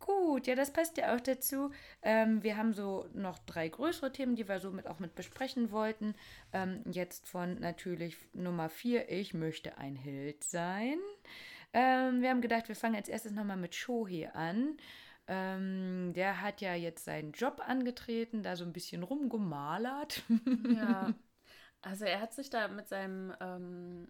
Gut, ja, das passt ja auch dazu. Ähm, wir haben so noch drei größere Themen, die wir so mit, auch mit besprechen wollten. Ähm, jetzt von natürlich Nummer vier, ich möchte ein Held sein. Ähm, wir haben gedacht, wir fangen als erstes nochmal mit Shohei an. Ähm, der hat ja jetzt seinen Job angetreten, da so ein bisschen rumgemalert. Ja. *laughs* Also er hat sich da mit seinem ähm,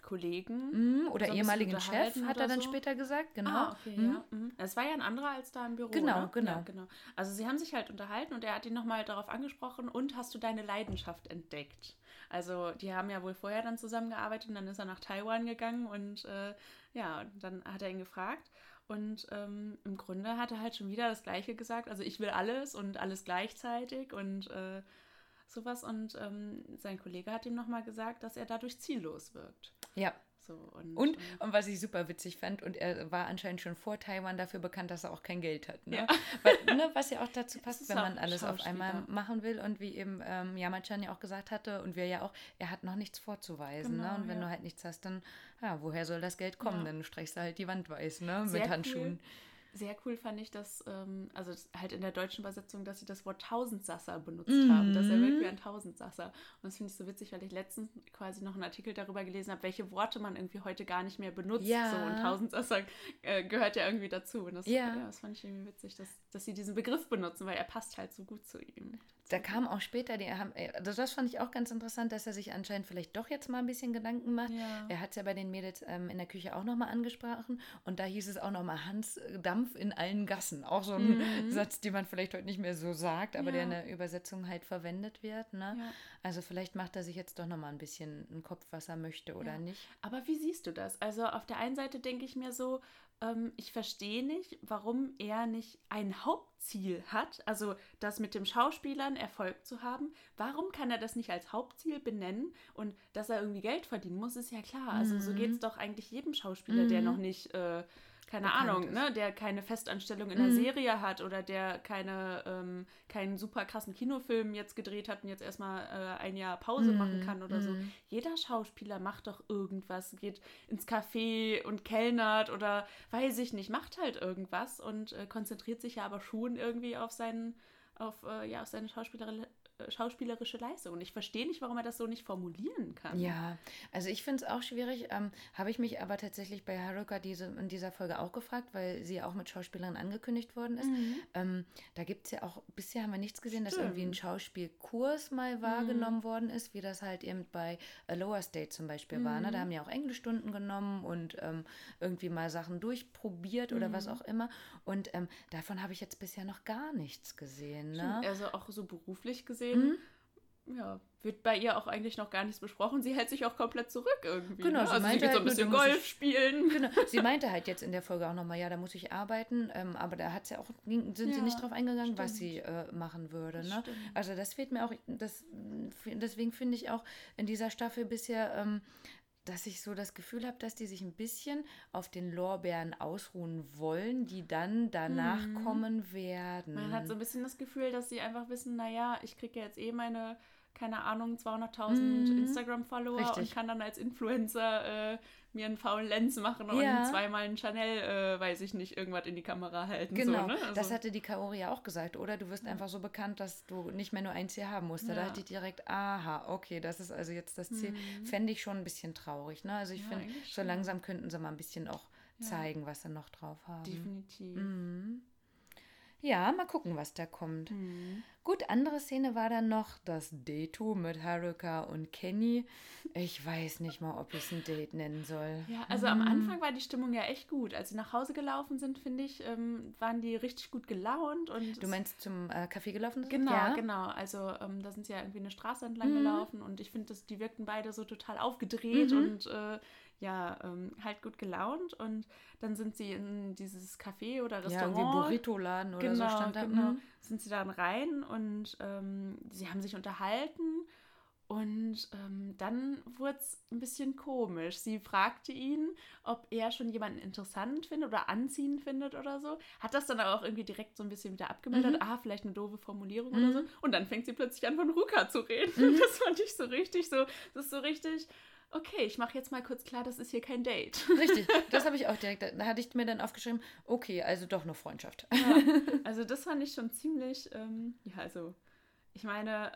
Kollegen Mhm, oder so ehemaligen Chef, hat er dann so. später gesagt, genau. Ah, okay, Mhm. ja. Mhm. Es war ja ein anderer als da im Büro. Genau, ne? genau. Ja, genau. Also sie haben sich halt unterhalten und er hat ihn nochmal darauf angesprochen und hast du deine Leidenschaft entdeckt? Also die haben ja wohl vorher dann zusammengearbeitet und dann ist er nach Taiwan gegangen und äh, ja, dann hat er ihn gefragt. Und ähm, im Grunde hat er halt schon wieder das Gleiche gesagt. Also ich will alles und alles gleichzeitig und äh, sowas. Und ähm, sein Kollege hat ihm nochmal gesagt, dass er dadurch ziellos wirkt. Ja. So, und, Und, ähm, und was ich super witzig fand, und er war anscheinend schon vor Taiwan dafür bekannt, dass er auch kein Geld hat. Ne? Ja. Weil, *laughs* ne, was ja auch dazu passt, wenn man alles auf einmal machen will. Und wie eben ähm, Yamachan ja auch gesagt hatte, und wir ja auch, er hat noch nichts vorzuweisen. ne? Genau, Und wenn ja. du halt nichts hast, dann, ja, woher soll das Geld kommen? Ja. Dann streichst du halt die Wand weiß, ne? Sehr Mit Handschuhen. Cool. Sehr cool fand ich das, ähm, also das- halt in der deutschen Übersetzung, dass sie das Wort Tausendsasser benutzt Mhm. haben, dass er wirkt wie ein Tausendsasser. Und das finde ich so witzig, weil ich letztens quasi noch einen Artikel darüber gelesen habe, welche Worte man irgendwie heute gar nicht mehr benutzt. Ja. So, und Tausendsasser äh, gehört ja irgendwie dazu. Und das, Ja. das fand ich irgendwie witzig, dass, dass sie diesen Begriff benutzen, weil er passt halt so gut zu ihm. Da kam auch später, die haben, also das fand ich auch ganz interessant, dass er sich anscheinend vielleicht doch jetzt mal ein bisschen Gedanken macht. Ja. Er hat es ja bei den Mädels ähm, in der Küche auch nochmal angesprochen und da hieß es auch nochmal Hans äh, Dampf in allen Gassen. Auch so ein Satz, den man vielleicht heute nicht mehr so sagt, aber der in Mhm. Ja. der Übersetzung halt verwendet wird. Ne? Ja. Also vielleicht macht er sich jetzt doch nochmal ein bisschen einen Kopf, was er möchte oder Ja. nicht. Aber wie siehst du das? Also auf der einen Seite denke ich mir so, ähm, ich verstehe nicht, warum er nicht ein Hauptziel hat, also das mit dem Schauspielern Erfolg zu haben. Warum kann er das nicht als Hauptziel benennen? Und dass er irgendwie Geld verdienen muss, ist ja klar. Also so geht es doch eigentlich jedem Schauspieler, der noch nicht, äh, keine Bekannt Ahnung, ist. ne, der keine Festanstellung in der Serie hat oder der keine, ähm, keinen super krassen Kinofilm jetzt gedreht hat und jetzt erstmal äh, ein Jahr Pause machen kann oder so. Jeder Schauspieler macht doch irgendwas, geht ins Café und kellnert oder weiß ich nicht, macht halt irgendwas und äh, konzentriert sich ja aber schon irgendwie auf seinen, auf, äh, ja, auf seine Schauspielerin, schauspielerische Leistung. Und ich verstehe nicht, warum er das so nicht formulieren kann. Ja, also ich finde es auch schwierig. Ähm, Habe ich mich aber tatsächlich bei Haruka diese, in dieser Folge auch gefragt, weil sie ja auch mit Schauspielerin angekündigt worden ist. Ähm, da gibt es ja auch, bisher haben wir nichts gesehen, dass irgendwie ein Schauspielkurs mal wahrgenommen worden ist, wie das halt eben bei A Lower State zum Beispiel war. Ne? Da haben ja auch Englischstunden genommen und ähm, irgendwie mal Sachen durchprobiert oder was auch immer. Und ähm, davon habe ich jetzt bisher noch gar nichts gesehen. Ne? Also auch so beruflich gesehen, Mhm. ja, wird bei ihr auch eigentlich noch gar nichts besprochen. Sie hält sich auch komplett zurück irgendwie. Genau, ne? sie Also sie meinte geht so ein halt nur, bisschen Golf ich- spielen. Genau. *laughs* Sie meinte halt jetzt in der Folge auch nochmal, ja, da muss ich arbeiten, ähm, aber da hat's ja auch, sind sie Ja, nicht drauf eingegangen, was stimmt. sie äh, machen würde. Ne? Also das fehlt mir auch, das, deswegen finde ich auch in dieser Staffel bisher, ähm, dass ich so das Gefühl habe, dass die sich ein bisschen auf den Lorbeeren ausruhen wollen, die dann danach kommen werden. Man hat so ein bisschen das Gefühl, dass sie einfach wissen, naja, ich kriege ja jetzt eh meine keine Ahnung, 200.000 Mhm. Instagram-Follower und kann dann als Influencer äh, mir einen faulen Lens machen und Ja. zweimal einen Chanel, äh, weiß ich nicht, irgendwas in die Kamera halten. Genau, so, ne? das Also- hatte die Kaori ja auch gesagt, oder? Du wirst einfach so bekannt, dass du nicht mehr nur ein Ziel haben musst. Da Ja. dachte ich direkt, aha, okay, das ist also jetzt das Ziel. Fände ich schon ein bisschen traurig. Ne? Also ich Mhm. Ja, finde, so langsam könnten sie mal ein bisschen auch Ja. zeigen, was sie noch drauf haben. Definitiv. Mhm. Ja, mal gucken, was da kommt. Mhm. Gut, andere Szene war dann noch das Date mit Haruka und Kenny. Ich weiß nicht mal, ob ich es ein Date nennen soll. Ja, also am Anfang war die Stimmung ja echt gut. Als sie nach Hause gelaufen sind, finde ich, ähm, waren die richtig gut gelaunt. Und Du meinst zum äh, Café gelaufen? sind? Genau, ja? genau. Also ähm, da sind sie ja irgendwie eine Straße entlang Mhm. gelaufen und ich finde, die wirkten beide so total aufgedreht Mhm. und äh, ja, ähm, halt gut gelaunt. Und dann sind sie in dieses Café oder Ja, Restaurant. irgendwie Burrito-Laden oder genau, so stand da. Genau, Mhm. sind sie dann rein und ähm, sie haben sich unterhalten. Und ähm, dann wurde es ein bisschen komisch. Sie fragte ihn, ob er schon jemanden interessant findet oder anziehend findet oder so. Hat das dann aber auch irgendwie direkt so ein bisschen wieder abgemeldet. Mhm. Ah, vielleicht eine doofe Formulierung Mhm. oder so. Und dann fängt sie plötzlich an, von Ruka zu reden. Mhm. *laughs* Das fand ich so richtig so. Das ist so richtig. Okay, ich mache jetzt mal kurz klar, das ist hier kein Date. Richtig, das habe *laughs* ich auch direkt. Da hatte ich mir dann aufgeschrieben, okay, also doch nur Freundschaft. Ja, *laughs* also das fand ich schon ziemlich, ähm, ja, also ich meine,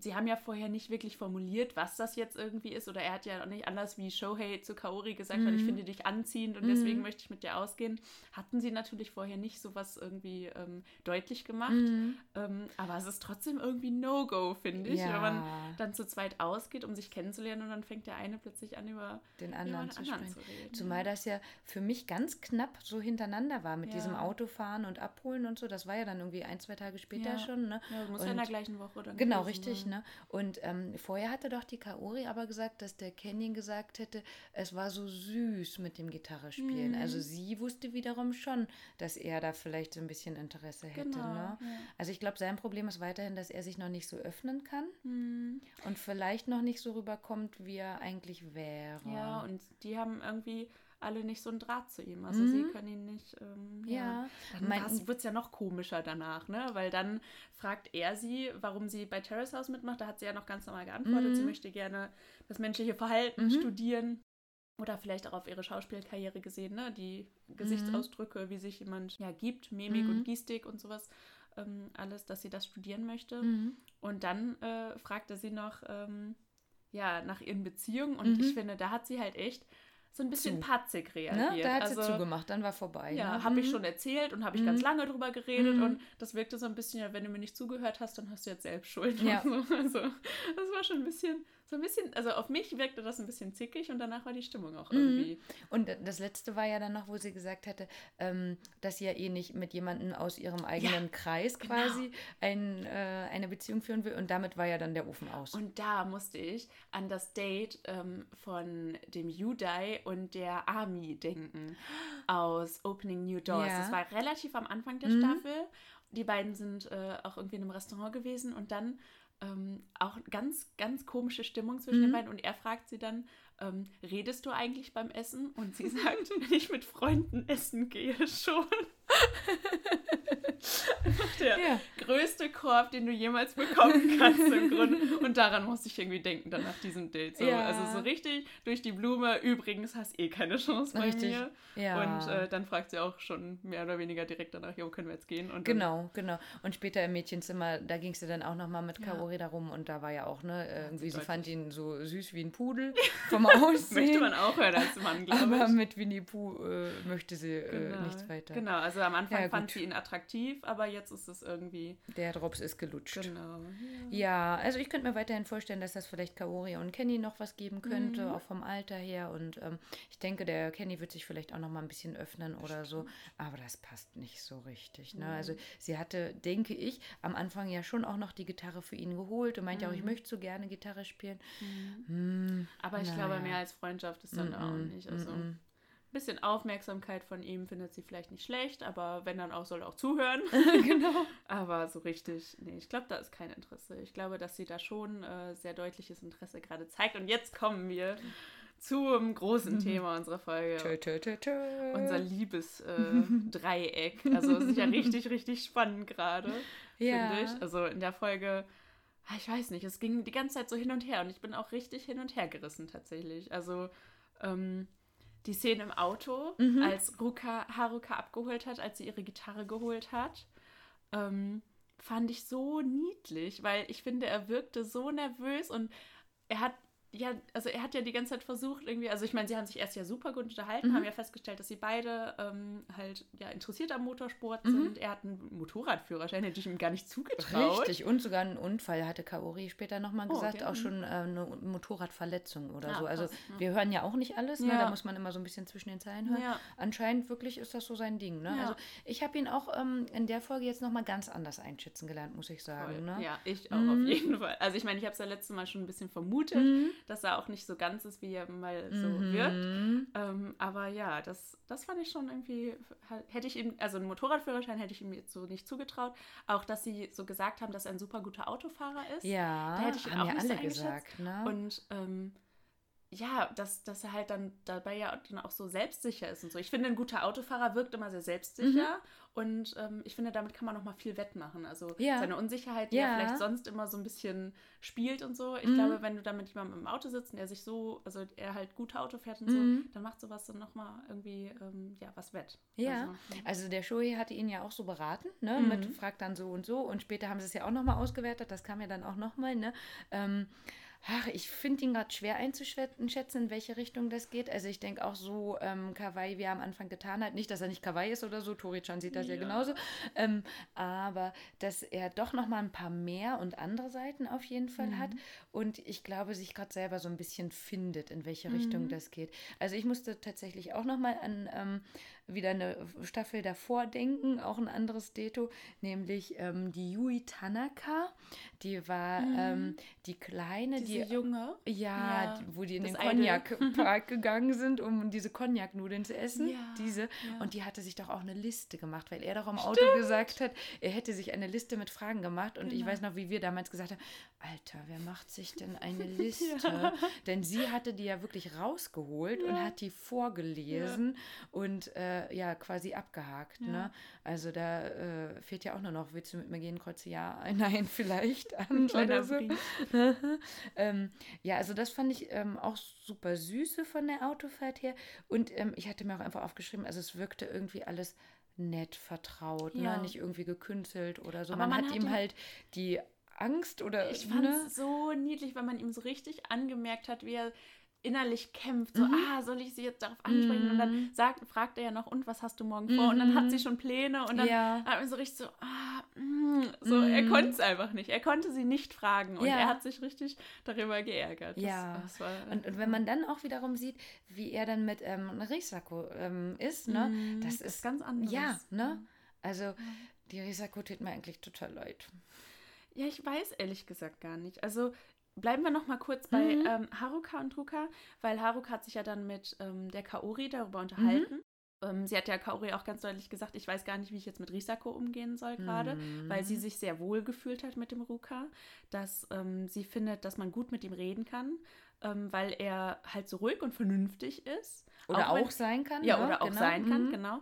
sie haben ja vorher nicht wirklich formuliert, was das jetzt irgendwie ist. Oder er hat ja auch nicht anders wie Shohei zu Kaori gesagt, weil ich Mhm. finde dich anziehend und Mhm. deswegen möchte ich mit dir ausgehen. Hatten sie natürlich vorher nicht sowas irgendwie ähm, deutlich gemacht. Mhm. Ähm, aber es ist trotzdem irgendwie No-Go, finde ich, Ja. wenn man dann zu zweit ausgeht, um sich kennenzulernen und dann fängt der eine plötzlich an, über Den anderen jemand zu anderen sprechen. zu reden. Zumal das ja für mich ganz knapp so hintereinander war mit Ja. diesem Autofahren und Abholen und so. Das war ja dann irgendwie ein, zwei Tage später Ja. schon. Ne? ja, muss ja in der Und- gleichen Woche dann Genau, gewesen richtig. Sein. Ne? Und ähm, vorher hatte doch die Kaori aber gesagt, dass der Canyon gesagt hätte, es war so süß mit dem Gitarrespielen. Mhm. Also sie wusste wiederum schon, dass er da vielleicht so ein bisschen Interesse hätte. Genau. Ne? Ja. Also ich glaube, sein Problem ist weiterhin, dass er sich noch nicht so öffnen kann Hm. und vielleicht noch nicht so rüberkommt, wie er eigentlich wäre. Ja, und die haben irgendwie alle nicht so einen Draht zu ihm. Also sie Mhm. können ihn nicht. Ähm, Ja. Dann Mein- wird es ja noch komischer danach, ne? Weil dann fragt er sie, warum sie bei Terrace House mitmacht. Da hat sie ja noch ganz normal geantwortet. Sie Mhm. möchte gerne das menschliche Verhalten Mhm. studieren. Oder vielleicht auch auf ihre Schauspielkarriere gesehen, ne? Die Gesichtsausdrücke, wie sich jemand ja gibt, Mimik Mhm. und Gestik und sowas. Ähm, alles, dass sie das studieren möchte. Mhm. Und dann äh, fragte sie noch ähm, ja, nach ihren Beziehungen. Und Mhm. ich finde, da hat sie halt echt so ein bisschen Zu. patzig Ne? reagiert. Da hat also, sie zugemacht, dann war vorbei. Ja, ne? habe ich Mhm. schon erzählt und habe ich Mhm. ganz lange drüber geredet Mhm. und das wirkte so ein bisschen, ja, wenn du mir nicht zugehört hast, dann hast du jetzt selbst Schuld. Ja. So. *laughs* Also, das war schon ein bisschen, so ein bisschen, also auf mich wirkte das ein bisschen zickig und danach war die Stimmung auch Mhm. irgendwie. Und das letzte war ja dann noch, wo sie gesagt hatte, ähm, dass sie ja eh nicht mit jemandem aus ihrem eigenen Kreis genau. quasi ein, äh, eine Beziehung führen will. Und damit war ja dann der Ofen aus. Und da musste ich an das Date ähm, von dem Yudai und der Ami denken aus Opening New Doors. Ja. Das war relativ am Anfang der Mhm. Staffel. Die beiden sind äh, auch irgendwie in einem Restaurant gewesen und dann ähm, auch ganz, ganz komische Stimmung zwischen den Mhm. beiden. Und er fragt sie dann, ähm, redest du eigentlich beim Essen? Und sie *laughs* sagt, wenn ich mit Freunden essen gehe, schon. *laughs* Der ja. größte Korb, den du jemals bekommen kannst im Grunde. Und daran musste ich irgendwie denken, dann nach diesem Date. So, Ja. Also so richtig durch die Blume. Übrigens hast eh keine Chance bei Richtig. mir. ja. Und äh, dann fragt sie auch schon mehr oder weniger direkt danach, jo, können wir jetzt gehen? Und dann, Genau, genau. Und später im Mädchenzimmer, da ging es ja dann auch nochmal mit Ja. Kaori darum und da war ja auch, ne, irgendwie, sie deutlich. fand ihn so süß wie ein Pudel vom *laughs* Aussehen. Möchte man auch hören als Mann, glaube aber ich. mit Winnie Pooh äh, möchte sie äh, nichts weiter. Genau, also am Anfang Ja, fand sie ihn attraktiv, aber jetzt ist es irgendwie. Der Drops ist gelutscht. Genau. Ja, also ich könnte mir weiterhin vorstellen, dass das vielleicht Kaori und Kenny noch was geben könnte, Mhm. auch vom Alter her. Und ähm, ich denke, der Kenny wird sich vielleicht auch noch mal ein bisschen öffnen oder so. Aber das passt nicht so richtig. Ne? Also sie hatte, denke ich, am Anfang ja schon auch noch die Gitarre für ihn geholt und meinte auch, ich möchte so gerne Gitarre spielen. Hm, Aber ich Naja. glaube, mehr als Freundschaft ist dann auch mm, nicht. Also mm, ein bisschen Aufmerksamkeit von ihm findet sie vielleicht nicht schlecht, aber wenn dann auch, soll er auch zuhören. *laughs* *laughs* genau. Aber so richtig, nee, ich glaube, da ist kein Interesse. Ich glaube, dass sie da schon äh, sehr deutliches Interesse gerade zeigt. Und jetzt kommen wir zum großen Thema unserer Folge. Tö, tö, tö, tö. Unser Liebesdreieck. Äh, *laughs* also es ist ja richtig, richtig spannend gerade, Ja. finde ich. Also in der Folge ich weiß nicht, es ging die ganze Zeit so hin und her und ich bin auch richtig hin und her gerissen tatsächlich. Also ähm, die Szene im Auto, Mhm. als Ruka, Haruka abgeholt hat, als sie ihre Gitarre geholt hat, ähm, fand ich so niedlich, weil ich finde, er wirkte so nervös und er hat ja, also er hat ja die ganze Zeit versucht irgendwie, also ich meine, sie haben sich erst ja super gut unterhalten, Mhm. haben ja festgestellt, dass sie beide ähm, halt ja interessiert am Motorsport Mhm. sind. Er hat einen Motorradführerschein, hätte ich ihm gar nicht zugetraut. Richtig, und sogar einen Unfall hatte Kaori später nochmal Oh, gesagt, okay. auch Mhm. schon äh, eine Motorradverletzung oder Ah, so. Also krass, ja. wir hören ja auch nicht alles, ne? Ja. da muss man immer so ein bisschen zwischen den Zeilen hören. Ja. Anscheinend wirklich ist das so sein Ding. Ne? Ja. Also ich habe ihn auch ähm, in der Folge jetzt nochmal ganz anders einschätzen gelernt, muss ich sagen. Ne? Ja, ich auch Mhm. auf jeden Fall. Also ich meine, ich habe es ja letztes Mal schon ein bisschen vermutet, Mhm. Dass er auch nicht so ganz ist, wie er mal so Mhm. wirkt. Ähm, aber ja, das, das fand ich schon irgendwie, hätte ich ihm, also einen Motorradführerschein hätte ich ihm jetzt so nicht zugetraut. Auch, dass sie so gesagt haben, dass er ein super guter Autofahrer ist. Ja, Da hätte ich ihn haben auch ja nicht alle gesagt. Ne? Und ähm, ja, dass, dass er halt dann dabei ja dann auch so selbstsicher ist und so. Ich finde, ein guter Autofahrer wirkt immer sehr selbstsicher und ähm, ich finde, damit kann man noch mal viel wettmachen. Also Ja. seine Unsicherheit, die Ja. er vielleicht sonst immer so ein bisschen spielt und so. Ich Mhm. glaube, wenn du da mit jemandem im Auto sitzt und er sich so, also er halt gut Auto fährt und Mhm. so, dann macht sowas dann noch mal irgendwie, ähm, ja, was wett. Ja, Also, also der Shoei hatte ihn ja auch so beraten, ne? Mhm. Mit fragt dann so und so und später haben sie es ja auch nochmal ausgewertet, das kam ja dann auch nochmal, ne? Ähm, ach, ich finde ihn gerade schwer einzuschätzen, in welche Richtung das geht. Also ich denke auch so, ähm, Kawaii, wie er am Anfang getan hat, nicht, dass er nicht Kawaii ist oder so, Tori-chan sieht das ja, Ja. genauso, ähm, aber dass er doch nochmal ein paar mehr und andere Seiten auf jeden Fall hat und ich glaube, sich gerade selber so ein bisschen findet, in welche Richtung Mhm. das geht. Also ich musste tatsächlich auch nochmal an ähm, wieder eine Staffel davor denken, auch ein anderes Deto, nämlich ähm, die Yui Tanaka. Die war ähm, die kleine, Diese die Junge. ja, Ja, die- wo die in das den. Cognac-Park *laughs* gegangen sind, um diese Cognac-Nudeln zu essen. Ja, diese. ja. Und die hatte sich doch auch eine Liste gemacht, weil er doch im Auto gesagt hat, er hätte sich eine Liste mit Fragen gemacht. Und ich Genau. weiß noch, wie wir damals gesagt haben, Alter, wer macht sich denn eine *laughs* Liste? Denn sie hatte die ja wirklich rausgeholt und hat die vorgelesen und äh, ja, quasi abgehakt. Ja. Ne? Also da äh, fehlt ja auch nur noch, willst du mit mir gehen, kreuze ja, *laughs* nein, vielleicht an Kleiner oder so. *laughs* Ähm, ja, also das fand ich ähm, auch super süße von der Autofahrt her. Und ähm, ich hatte mir auch einfach aufgeschrieben, also es wirkte irgendwie alles nett, vertraut, Ja. ne? nicht irgendwie gekünstelt oder so. Man, man hat hat ihm halt die Angst oder Ich fand ne? es so niedlich, weil man ihm so richtig angemerkt hat, wie er innerlich kämpft. So, Mhm. ah, soll ich sie jetzt darauf ansprechen? Und dann Mhm. sagt, fragt er ja noch, und was hast du morgen vor? Und dann hat sie Mhm. schon Pläne und dann Ja. hat man so richtig so, ah, mm, so, er Mhm. konnte es einfach nicht. Er konnte sie nicht fragen und Ja. er hat sich richtig darüber geärgert. Das, Ja. Das war, Und, und wenn man dann auch wiederum sieht, wie er dann mit ähm, Risako ähm, ist, ne? Mm, das ist ganz anderes. Ja, ne? Also die Risako tut mir eigentlich total leid. Ja, ich weiß ehrlich gesagt gar nicht. Also bleiben wir noch mal kurz bei Mhm. ähm, Haruka und Ruka, weil Haruka hat sich ja dann mit ähm, der Kaori darüber unterhalten. Ähm, sie hat ja Kaori auch ganz deutlich gesagt, ich weiß gar nicht, wie ich jetzt mit Risako umgehen soll gerade, Mhm. weil sie sich sehr wohl gefühlt hat mit dem Ruka, dass ähm, sie findet, dass man gut mit ihm reden kann, ähm, weil er halt so ruhig und vernünftig ist. Oder auch, wenn- sein kann. ja, ne? oder auch Genau. sein kann, Mhm. genau.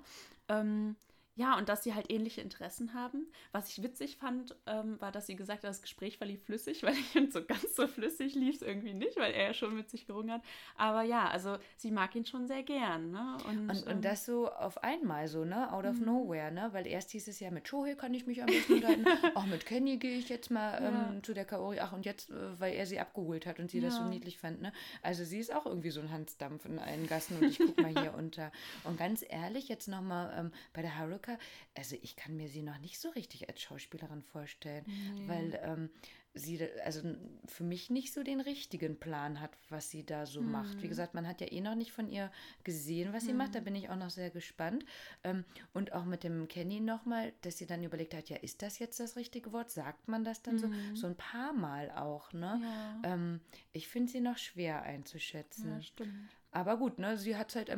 Ähm, ja, und dass sie halt ähnliche Interessen haben. Was ich witzig fand, ähm, war, dass sie gesagt hat, das Gespräch verlief flüssig, *laughs* weil ich finde, so ganz so flüssig lief es irgendwie nicht, weil er ja schon mit sich gerungen hat. Aber ja, also sie mag ihn schon sehr gern. Ne? Und, Und, ähm, und das so auf einmal so, ne? Out of Mhm. nowhere, ne? Weil erst hieß es ja, mit Shohei kann ich mich am besten unterhalten. *laughs* Auch mit Kenny gehe ich jetzt mal Ja. ähm, zu der Kaori. Ach, und jetzt, äh, weil er sie abgeholt hat und sie das so Ja. niedlich fand, ne? Also sie ist auch irgendwie so ein Hansdampf in allen Gassen und ich guck mal hier *laughs* unter. Und ganz ehrlich, jetzt nochmal ähm, bei der Haruka, also ich kann mir sie noch nicht so richtig als Schauspielerin vorstellen, Nee. weil ähm, sie also für mich nicht so den richtigen Plan hat, was sie da so macht. Wie Mhm. gesagt, man hat ja eh noch nicht von ihr gesehen, was sie macht. Da bin ich auch noch sehr gespannt. Ähm, und auch mit dem Kenny nochmal, dass sie dann überlegt hat, ja, ist das jetzt das richtige Wort? Sagt man das dann Mhm. so? So ein paar Mal auch, ne? ja. Ähm, ich finde sie noch schwer einzuschätzen. ja, stimmt. Aber gut, ne, sie hat es halt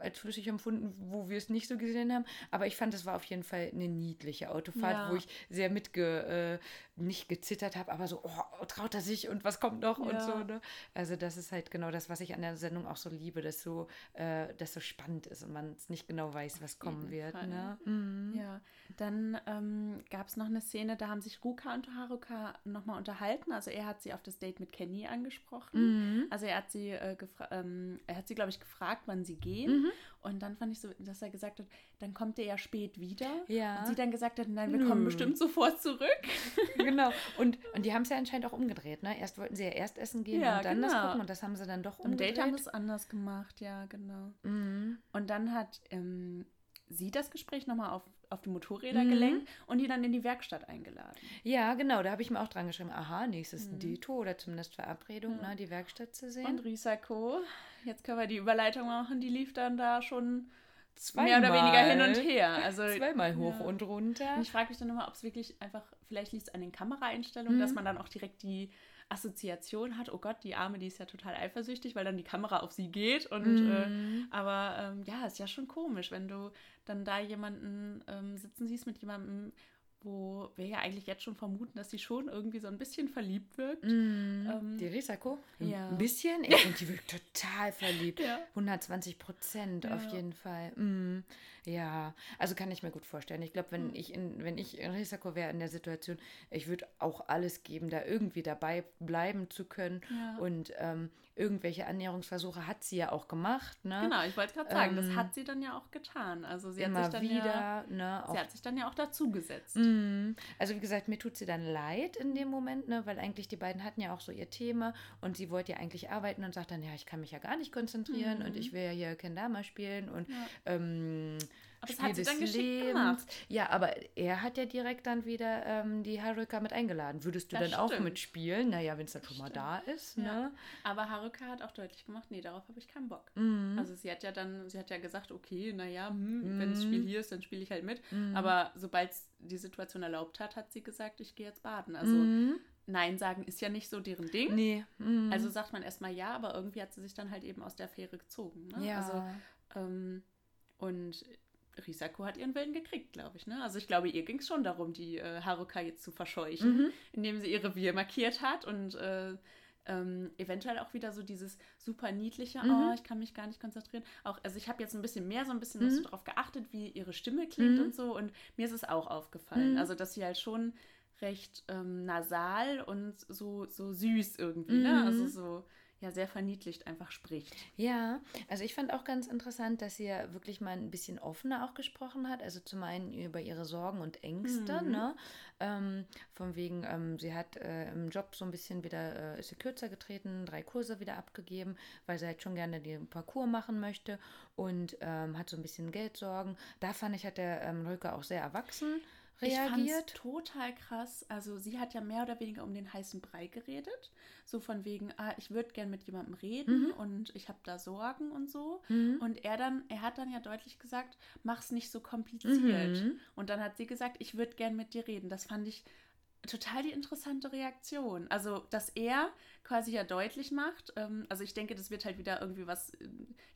als flüssig empfunden, wo wir es nicht so gesehen haben. Aber ich fand, es war auf jeden Fall eine niedliche Autofahrt, Ja. wo ich sehr mitge, äh, nicht gezittert habe, aber so, oh, traut er sich und was kommt noch und Ja. so. Ne? Also das ist halt genau das, was ich an der Sendung auch so liebe, dass so, äh, dass so spannend ist und man es nicht genau weiß, was kommen jeden wird. Ne? Mhm. Ja, dann ähm, gab es noch eine Szene, da haben sich Ruka und Haruka nochmal unterhalten. Also er hat sie auf das Date mit Kenny angesprochen. Mhm. Also er hat sie, äh, ähm, er hat sie, glaube ich, gefragt, wann sie gehen. Mhm. Und dann fand ich so, dass er gesagt hat, dann kommt er ja spät wieder. Ja. Und sie dann gesagt hat, nein, wir kommen bestimmt sofort zurück. *laughs* genau. *laughs* Und, und die haben es ja anscheinend auch umgedreht. Ne? Erst wollten sie ja erst essen gehen Ja, und dann das genau. gucken und das haben sie dann doch umgedreht. Date haben es anders gemacht, ja, genau. Mhm. Und dann hat ähm, sie das Gespräch nochmal auf, auf die Motorräder Mhm. gelenkt und die dann in die Werkstatt eingeladen. Ja, genau, da habe ich mir auch dran geschrieben, aha, nächstes Mhm. Dito oder zumindest Verabredung, Ja. ne, die Werkstatt zu sehen. Und Risako, jetzt können wir die Überleitung machen, die lief dann da schon Zweimal. mehr oder weniger hin und her. Also Zweimal hoch ja. und runter. Und ich frage mich dann immer, ob es wirklich einfach, vielleicht liegt es an den Kameraeinstellungen, Mhm. dass man dann auch direkt die Assoziation hat, oh Gott, die Arme, die ist ja total eifersüchtig, weil dann die Kamera auf sie geht. Und äh, Mhm. aber ähm, ja, ist ja schon komisch, wenn du dann da jemanden ähm, sitzen siehst mit jemandem, wo wir ja eigentlich jetzt schon vermuten, dass sie schon irgendwie so ein bisschen verliebt wirkt. Mhm. Ähm, die Risako? ja. Ein bisschen? Ich finde, die wirkt total verliebt. *laughs* Ja. 120 Prozent auf Ja. jeden Fall. Mhm. Ja, also kann ich mir gut vorstellen. Ich glaube, wenn Mhm. ich in, wenn ich in Risako wäre in der Situation, ich würde auch alles geben, da irgendwie dabei bleiben zu können. Und ähm, irgendwelche Annäherungsversuche hat sie ja auch gemacht. Ne? Genau, ich wollte gerade sagen, das Ähm, hat sie dann ja auch getan. Also sie Immer hat sich dann wieder. ja, ne? sie Auch hat sich dann ja auch dazugesetzt. Mhm. Also wie gesagt, mir tut sie dann leid in dem Moment, ne, weil eigentlich die beiden hatten ja auch so ihr Thema und sie wollte ja eigentlich arbeiten und sagt dann, ja, ich kann mich ja gar nicht konzentrieren und Mhm. ich will ja hier Kendama spielen und Ja. ähm, das Spiel hat sie dann geschickt Lebens. gemacht. Ja, aber er hat ja direkt dann wieder ähm, die Haruka mit eingeladen. Würdest du Das dann auch stimmt. mitspielen? Naja, wenn es dann schon mal da ist, Ja. ne? Aber Haruka hat auch deutlich gemacht, nee, darauf habe ich keinen Bock. Mhm. Also sie hat ja dann, sie hat ja gesagt, okay, naja, hm, Mhm. wenn das Spiel hier ist, dann spiele ich halt mit. Mhm. Aber sobald es die Situation erlaubt hat, hat sie gesagt, ich gehe jetzt baden. Also Mhm. Nein sagen ist ja nicht so deren Ding. Nee. Mhm. Also sagt man erstmal ja, aber irgendwie hat sie sich dann halt eben aus der Affäre gezogen. Ne? ja. Also, ähm, und Risako hat ihren Willen gekriegt, glaube ich. Ne? Also ich glaube, ihr ging es schon darum, die äh, Haruka jetzt zu verscheuchen, Mhm. indem sie ihr Revier markiert hat und äh, ähm, eventuell auch wieder so dieses super niedliche, Mhm. oh, ich kann mich gar nicht konzentrieren. Auch, also ich habe jetzt ein bisschen mehr so ein bisschen Mhm. so darauf geachtet, wie ihre Stimme klingt Mhm. und so. Und mir ist es auch aufgefallen. Mhm. Also, dass sie halt schon recht ähm, nasal und so, so süß irgendwie, ne? Mhm. Also so, ja, sehr verniedlicht einfach spricht. Ja, also ich fand auch ganz interessant, dass sie ja wirklich mal ein bisschen offener auch gesprochen hat. Also zum einen über ihre Sorgen und Ängste, Mhm. ne? Ähm, von wegen, ähm, sie hat äh, im Job so ein bisschen wieder, äh, ist sie kürzer getreten, drei Kurse wieder abgegeben, weil sie halt schon gerne den Parcours machen möchte und ähm, hat so ein bisschen Geldsorgen. Da fand ich, hat der ähm, Röker auch sehr erwachsen reagiert. fand's total krass. Also sie hat ja mehr oder weniger um den heißen Brei geredet. So von wegen, ah, ich würde gern mit jemandem reden Mhm. und ich habe da Sorgen und so. Mhm. Und er dann, er hat dann ja deutlich gesagt, mach's nicht so kompliziert. Mhm. Und dann hat sie gesagt, ich würde gern mit dir reden. Das fand ich total die interessante Reaktion. Also, dass er quasi ja deutlich macht, ähm, also ich denke, das wird halt wieder irgendwie was äh,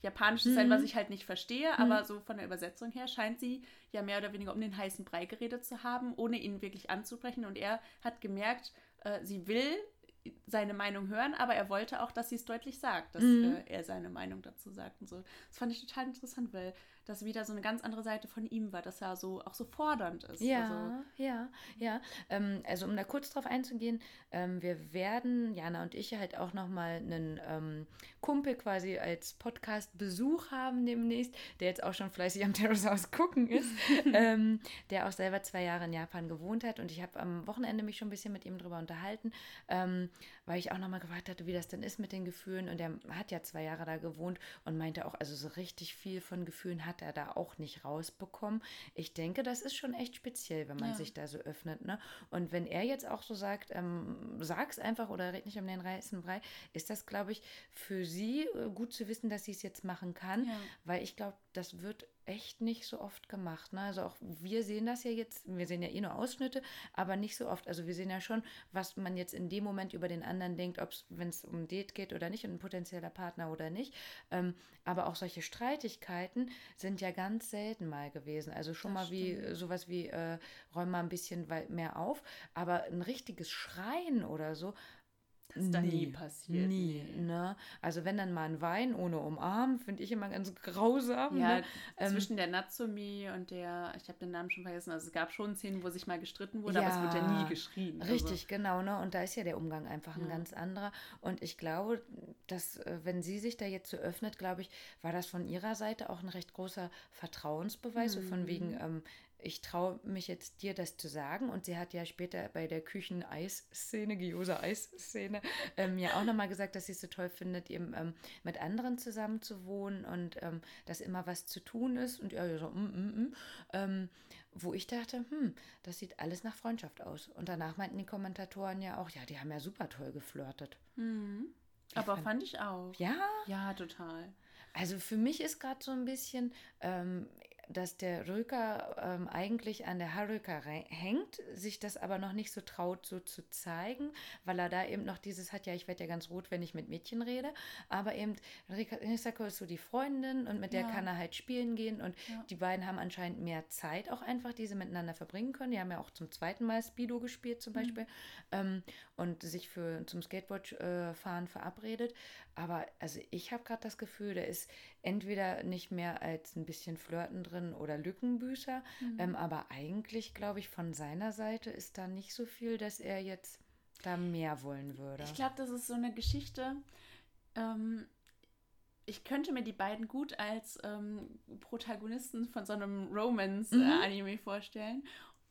Japanisches sein, Mhm. was ich halt nicht verstehe, Mhm. aber so von der Übersetzung her scheint sie ja mehr oder weniger um den heißen Brei geredet zu haben, ohne ihn wirklich anzubrechen. Und er hat gemerkt, äh, sie will seine Meinung hören, aber er wollte auch, dass sie es deutlich sagt, dass Mhm. äh, er seine Meinung dazu sagt und so. Das fand ich total interessant, weil das wieder so eine ganz andere Seite von ihm war, dass er so auch so fordernd ist. Ja, Also, ja, ja. Ähm, also um da kurz drauf einzugehen, ähm, wir werden, Jana und ich, halt auch nochmal einen ähm, Kumpel quasi als Podcast-Besuch haben demnächst, der jetzt auch schon fleißig am Terrace House gucken ist, *laughs* ähm, der auch selber zwei Jahre in Japan gewohnt hat. Und ich habe am Wochenende mich schon ein bisschen mit ihm drüber unterhalten, ähm, weil ich auch nochmal gefragt hatte, wie das denn ist mit den Gefühlen. Und er hat ja zwei Jahre da gewohnt und meinte auch, also so richtig viel von Gefühlen hat er da auch nicht rausbekommen. Ich denke, das ist schon echt speziell, wenn man Ja. sich da so öffnet. Ne? Und wenn er jetzt auch so sagt, ähm, sag's einfach oder red nicht um den heißen Brei, ist das, glaube ich, für sie äh, gut zu wissen, dass sie es jetzt machen kann, Ja. weil ich glaube, das wird echt nicht so oft gemacht. Ne? Also auch wir sehen das ja jetzt, wir sehen ja eh nur Ausschnitte, aber nicht so oft. Also wir sehen ja schon, was man jetzt in dem Moment über den anderen denkt, ob es, wenn es um Date geht oder nicht und ein potenzieller Partner oder nicht. Ähm, aber auch solche Streitigkeiten sind ja ganz selten mal gewesen. Also schon Das mal wie stimmt. sowas wie äh, räum mal ein bisschen mehr auf, aber ein richtiges Schreien oder so. Das ist da nie passiert, Nie, nee. ne? Also wenn dann mal ein Wein ohne Umarmen, finde ich immer ganz grausam. Ja, ne? Ähm, zwischen der Natsumi und der, ich habe den Namen schon vergessen, also es gab schon Szenen, wo sich mal gestritten wurde, aber es wird ja Ja, nie geschrien. Also, Richtig, genau, ne? Und da ist ja der Umgang einfach ein Ja. ganz anderer. Und ich glaube, dass, äh, wenn sie sich da jetzt so öffnet, glaube ich, war das von ihrer Seite auch ein recht großer Vertrauensbeweis, so von wegen, Mhm. ähm, ich traue mich jetzt dir das zu sagen. Und sie hat ja später bei der Küchen-Eis-Szene, Gyoza-Eis-Szene, ähm, ja auch nochmal gesagt, dass sie es so toll findet, eben ähm, mit anderen zusammen zu wohnen und ähm, dass immer was zu tun ist. Und ja, so, mm, mm, mm. Ähm, wo ich dachte, hm, das sieht alles nach Freundschaft aus. Und danach meinten die Kommentatoren ja auch, ja, die haben ja super toll geflirtet. Mhm. Aber fand- fand ich auch. Ja, Ja, total. also für mich ist gerade so ein bisschen, ähm, dass der Röker ähm, eigentlich an der rei- hängt, sich das aber noch nicht so traut, so zu zeigen, weil er da eben noch dieses hat, ja, ich werde ja ganz rot, wenn ich mit Mädchen rede, aber eben Risako ist so die Freundin und mit der Ja. kann er halt spielen gehen und Ja. die beiden haben anscheinend mehr Zeit auch einfach, die sie miteinander verbringen können. Die haben ja auch zum zweiten Mal Speedo gespielt zum Beispiel ähm, und sich für zum Skateboard-Fahren verabredet. Aber also ich habe gerade das Gefühl, da ist entweder nicht mehr als ein bisschen Flirten drin oder Lückenbüßer. Ähm, aber eigentlich, glaube ich, von seiner Seite ist da nicht so viel, dass er jetzt da mehr wollen würde. Ich glaube, das ist so eine Geschichte. Ähm, ich könnte mir die beiden gut als ähm, Protagonisten von so einem Mhm. Romance-Anime vorstellen.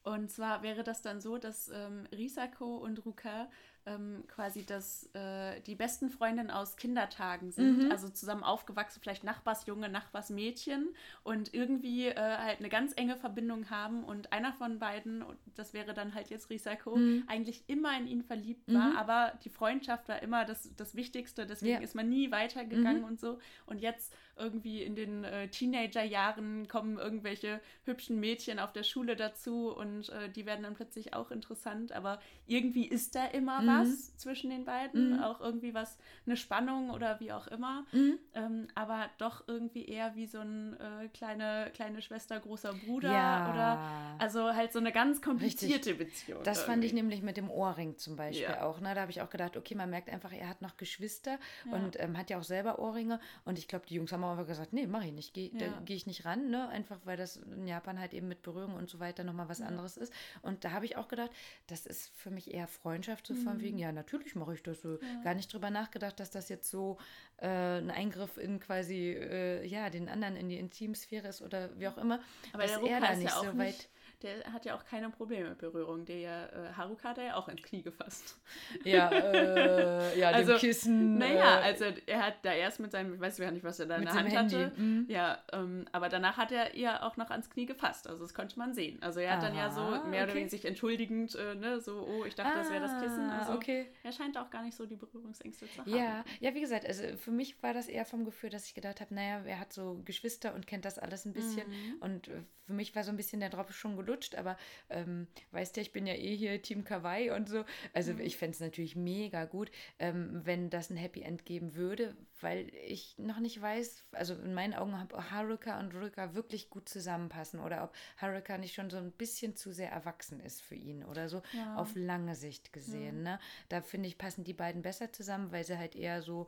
Und zwar wäre das dann so, dass ähm, Risako und Ruka ähm, quasi das, äh, die besten Freundinnen aus Kindertagen sind. Mhm. Also zusammen aufgewachsen, vielleicht Nachbarsjunge, Nachbarsmädchen und irgendwie äh, halt eine ganz enge Verbindung haben. Und einer von beiden, das wäre dann halt jetzt Risako, Mhm. eigentlich immer in ihn verliebt war, Mhm. aber die Freundschaft war immer das, das Wichtigste, deswegen Ja. ist man nie weitergegangen Mhm. und so. Und jetzt irgendwie in den äh, Teenagerjahren kommen irgendwelche hübschen Mädchen auf der Schule dazu und äh, die werden dann plötzlich auch interessant, aber irgendwie ist da immer Mhm. Was zwischen den beiden, Mhm. auch irgendwie was, eine Spannung oder wie auch immer, Mhm. ähm, aber doch irgendwie eher wie so ein äh, kleine, kleine Schwester, großer Bruder Ja. oder also halt so eine ganz komplizierte Beziehung. Das fand ich irgendwie. nämlich mit dem Ohrring zum Beispiel Ja. auch. Ne? Da habe ich auch gedacht, okay, man merkt einfach, er hat noch Geschwister Ja. und ähm, hat ja auch selber Ohrringe. Und ich glaube, die Jungs haben auch einfach gesagt, nee, mache ich nicht, gehe da gehe ich nicht ran, ne? Einfach weil das in Japan halt eben mit Berührung und so weiter nochmal was anderes ist. Und da habe ich auch gedacht, das ist für mich eher Freundschaft, so von Mhm. Wegen, ja, natürlich mache ich das so. Ja. Gar nicht drüber nachgedacht, dass das jetzt so äh, ein Eingriff in quasi, äh, ja, den anderen in die Intimsphäre ist oder wie auch immer. Aber dass der Ruka er da ist nicht ja auch so nicht, weit der hat ja auch keine Probleme mit Berührung. Der äh, Haruka hat er ja auch ins Knie gefasst. Ja, äh, ja, Also, dem Kissen. Naja, äh, also er hat da erst mit seinem, ich weiß gar nicht, was er da in mit der Hand hatte. Mhm. Ja, ähm, aber danach hat er ihr auch noch ans Knie gefasst. Also das konnte man sehen. Also er hat dann ja so mehr oder okay. weniger sich entschuldigend, äh, ne, so, oh, ich dachte, das wäre das Kissen. Ah, Also okay. er scheint auch gar nicht so die Berührungsängste zu haben. Ja, ja, wie gesagt, also für mich war das eher vom Gefühl, dass ich gedacht habe, naja, er hat so Geschwister und kennt das alles ein bisschen. Mhm. Und äh, für mich war so ein bisschen der Drops schon gelutscht, aber ähm, weißt ja, ich bin ja eh hier Team Kawaii und so. Also Mhm. ich fände es natürlich mega gut, ähm, wenn das ein Happy End geben würde, weil ich noch nicht weiß, also in meinen Augen, ob Haruka und Ruka wirklich gut zusammenpassen oder ob Haruka nicht schon so ein bisschen zu sehr erwachsen ist für ihn oder so Ja. auf lange Sicht gesehen. Ne? Da finde ich, passen die beiden besser zusammen, weil sie halt eher so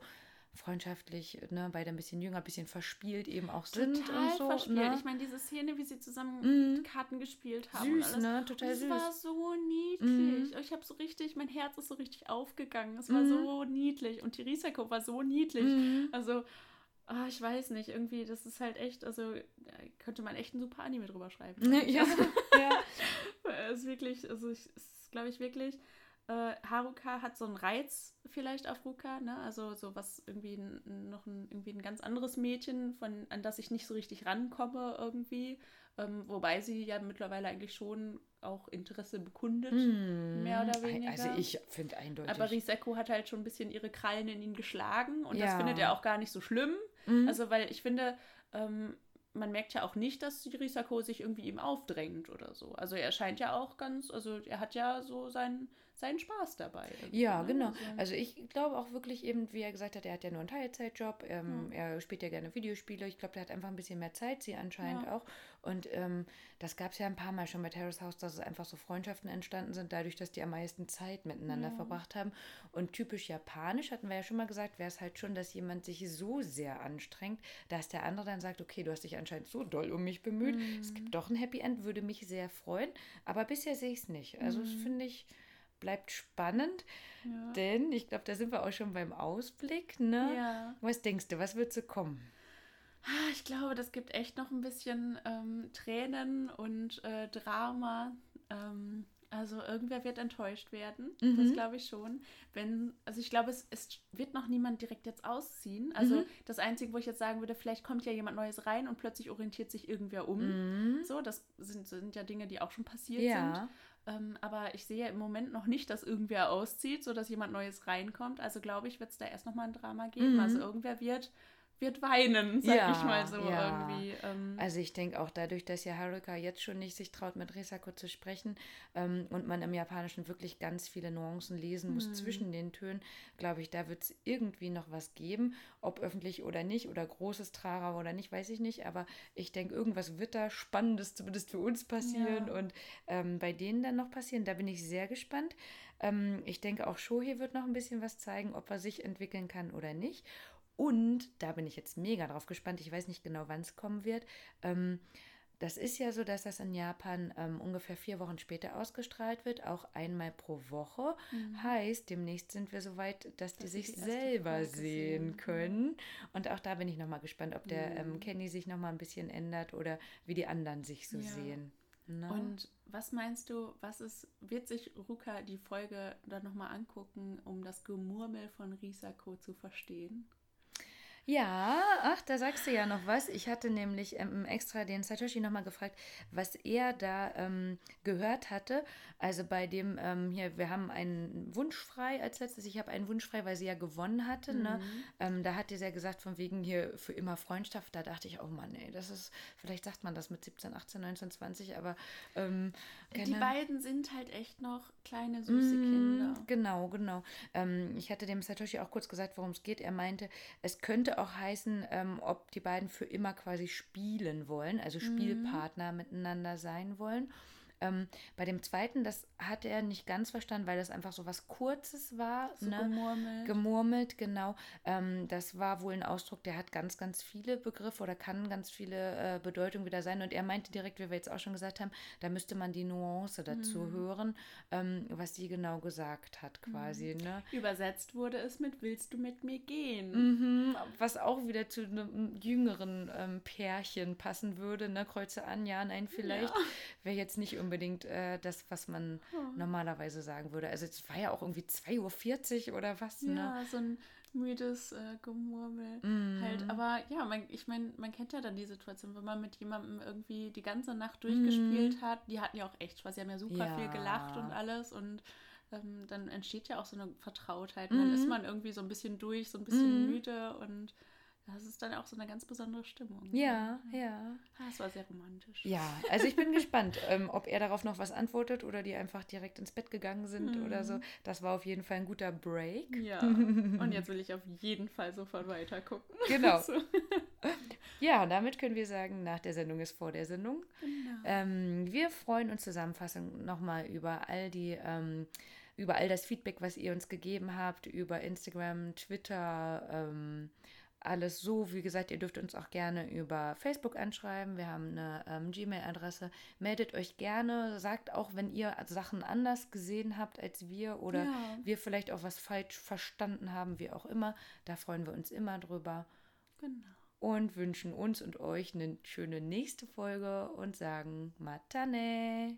freundschaftlich, ne, beide ein bisschen jünger, ein bisschen verspielt eben auch sind Total und so. verspielt. Ne? Ich meine, diese Szene, wie sie zusammen Mhm. Karten gespielt haben. Süß, ne? Total es süß. war so niedlich. Ich habe so richtig, mein Herz ist so richtig aufgegangen. Es war Mhm. so niedlich. Und die Risiko war so niedlich. Mhm. Also, ah, ich weiß nicht, irgendwie, das ist halt echt, also da könnte man echt ein super Anime drüber schreiben. Ne, *laughs* ja, ja. *laughs* Es ist wirklich, also ich, es ist, glaube ich, wirklich. Äh, Haruka hat so einen Reiz vielleicht auf Ruka, ne? Also so was irgendwie n- noch ein, irgendwie ein ganz anderes Mädchen, von, an das ich nicht so richtig rankomme irgendwie. Ähm, wobei sie ja mittlerweile eigentlich schon auch Interesse bekundet. Hm. Mehr oder weniger. Also ich finde eindeutig. Aber Riseko hat halt schon ein bisschen ihre Krallen in ihn geschlagen und das Ja. findet er auch gar nicht so schlimm. Mhm. Also, weil ich finde, ähm, man merkt ja auch nicht, dass die Risako sich irgendwie ihm aufdrängt oder so. Also er scheint ja auch ganz, also er hat ja so sein, seinen Spaß dabei. Ja, ne? genau. Also, Also ich glaube auch wirklich eben, wie er gesagt hat, er hat ja nur einen Teilzeitjob, ähm, Ja. er spielt ja gerne Videospiele. Ich glaube, der hat einfach ein bisschen mehr Zeit, sie anscheinend Ja. auch. Und ähm, das gab es ja ein paar Mal schon bei Terrace House, dass es einfach so Freundschaften entstanden sind, dadurch, dass die am meisten Zeit miteinander Ja. verbracht haben. Und typisch japanisch, hatten wir ja schon mal gesagt, wäre es halt schon, dass jemand sich so sehr anstrengt, dass der andere dann sagt, okay, du hast dich anscheinend so doll um mich bemüht. Es Mhm. gibt doch ein Happy End, würde mich sehr freuen. Aber bisher sehe ich es nicht. Also das Mhm. finde ich, bleibt spannend. ja. Denn ich glaube, da sind wir auch schon beim Ausblick. Ne? ja. Was denkst du, was wird so kommen? Ah, Ich glaube, das gibt echt noch ein bisschen ähm, Tränen und äh, Drama. Ähm, also irgendwer wird enttäuscht werden. Das Mhm. glaube ich schon. Wenn, also ich glaube, es, es wird noch niemand direkt jetzt ausziehen. Also Mhm. das Einzige, wo ich jetzt sagen würde, vielleicht kommt ja jemand Neues rein und plötzlich orientiert sich irgendwer um. Mhm. So, das sind, sind ja Dinge, die auch schon passiert Ja. sind. Ähm, aber ich sehe im Moment noch nicht, dass irgendwer auszieht, sodass jemand Neues reinkommt. Also glaube ich, wird es da erst nochmal ein Drama geben. Mhm. Also irgendwer wird, wird weinen, sag Ja, ich mal so ja. irgendwie. Ähm, Also ich denke auch dadurch, dass ja Haruka jetzt schon nicht sich traut, mit Risako zu sprechen ähm, und man im Japanischen wirklich ganz viele Nuancen lesen muss Hm. zwischen den Tönen, glaube ich, da wird es irgendwie noch was geben, ob öffentlich oder nicht oder großes Trara oder nicht, weiß ich nicht, aber ich denke, irgendwas wird da Spannendes zumindest für uns passieren Ja. und ähm, bei denen dann noch passieren, da bin ich sehr gespannt. Ähm, ich denke auch Shohei wird noch ein bisschen was zeigen, ob er sich entwickeln kann oder nicht. Und da bin ich jetzt mega drauf gespannt. Ich weiß nicht genau, wann es kommen wird. Ähm, das ist ja so, dass das in Japan ähm, ungefähr vier Wochen später ausgestrahlt wird, auch einmal pro Woche. Heißt, demnächst sind wir so weit, dass die Dass sie sich die selber Folge sehen sehen, können. Und auch da bin ich nochmal gespannt, ob der ähm, Mhm. Kenny sich nochmal ein bisschen ändert oder wie die anderen sich so Ja. sehen. Ne? und was meinst du, was ist, wird sich Ruka die Folge dann nochmal angucken, um das Gemurmel von Risako zu verstehen? Ja, ach, da sagst du ja noch was. Ich hatte nämlich ähm, extra den Satoshi nochmal gefragt, was er da ähm, gehört hatte. Also bei dem, ähm, hier, wir haben einen Wunsch frei als letztes. Ich habe einen Wunsch frei, weil sie ja gewonnen hatte. Ne? Mhm. Ähm, da hat sie ja gesagt, von wegen hier für immer Freundschaft. Da dachte ich, oh Mann, ey, das ist, vielleicht sagt man das mit 17, 18, 19, 20, aber ähm, Die beiden sind halt echt noch kleine, süße Mm, Kinder. Genau, genau. Ähm, ich hatte dem Satoshi auch kurz gesagt, worum es geht. Er meinte, es könnte auch heißen, ähm, ob die beiden für immer quasi spielen wollen, also Mhm. Spielpartner miteinander sein wollen. Ähm, bei dem zweiten, das hatte er nicht ganz verstanden, weil das einfach so was Kurzes war. So ne? gemurmelt. Gemurmelt, genau. Ähm, das war wohl ein Ausdruck, der hat ganz, ganz viele Begriffe oder kann ganz viele äh, Bedeutungen wieder sein. Und er meinte direkt, wie wir jetzt auch schon gesagt haben, da müsste man die Nuance dazu Mhm. hören, ähm, was sie genau gesagt hat, quasi. Ne? Übersetzt wurde es mit Willst du mit mir gehen? Mhm, was auch wieder zu einem jüngeren ähm, Pärchen passen würde, ne? Kreuze an, ja, nein, vielleicht. Ja. Wäre jetzt nicht unbedingt äh, das, was man Oh. normalerweise sagen würde. Also es war ja auch irgendwie 2.40 Uhr oder was, ne? Ja, so ein müdes äh, Gemurmel. Mhm. Halt, aber ja, man, ich meine, man kennt ja dann die Situation, wenn man mit jemandem irgendwie die ganze Nacht durchgespielt hat. Die hatten ja auch echt Spaß, sie haben ja super Ja. viel gelacht und alles und ähm, dann entsteht ja auch so eine Vertrautheit. Und dann Mhm. ist man irgendwie so ein bisschen durch, so ein bisschen Mhm. müde und das ist dann auch so eine ganz besondere Stimmung. ne? Ja, ja. Ah, Es war sehr romantisch. Ja, also ich bin *laughs* gespannt, ähm, ob er darauf noch was antwortet oder die einfach direkt ins Bett gegangen sind Mhm. oder so. Das war auf jeden Fall ein guter Break. Ja, *laughs* und jetzt will ich auf jeden Fall sofort weiter gucken. Genau. *laughs* So. Ja, und damit können wir sagen, nach der Sendung ist vor der Sendung. Genau. Ähm, wir freuen uns zusammenfassend nochmal über all die, ähm, über all das Feedback, was ihr uns gegeben habt, über Instagram, Twitter, ähm, alles so. Wie gesagt, ihr dürft uns auch gerne über Facebook anschreiben. Wir haben eine ähm, Gmail-Adresse. Meldet euch gerne. Sagt auch, wenn ihr Sachen anders gesehen habt als wir oder Ja. wir vielleicht auch was falsch verstanden haben, wie auch immer. Da freuen wir uns immer drüber Genau. und wünschen uns und euch eine schöne nächste Folge und sagen Matane.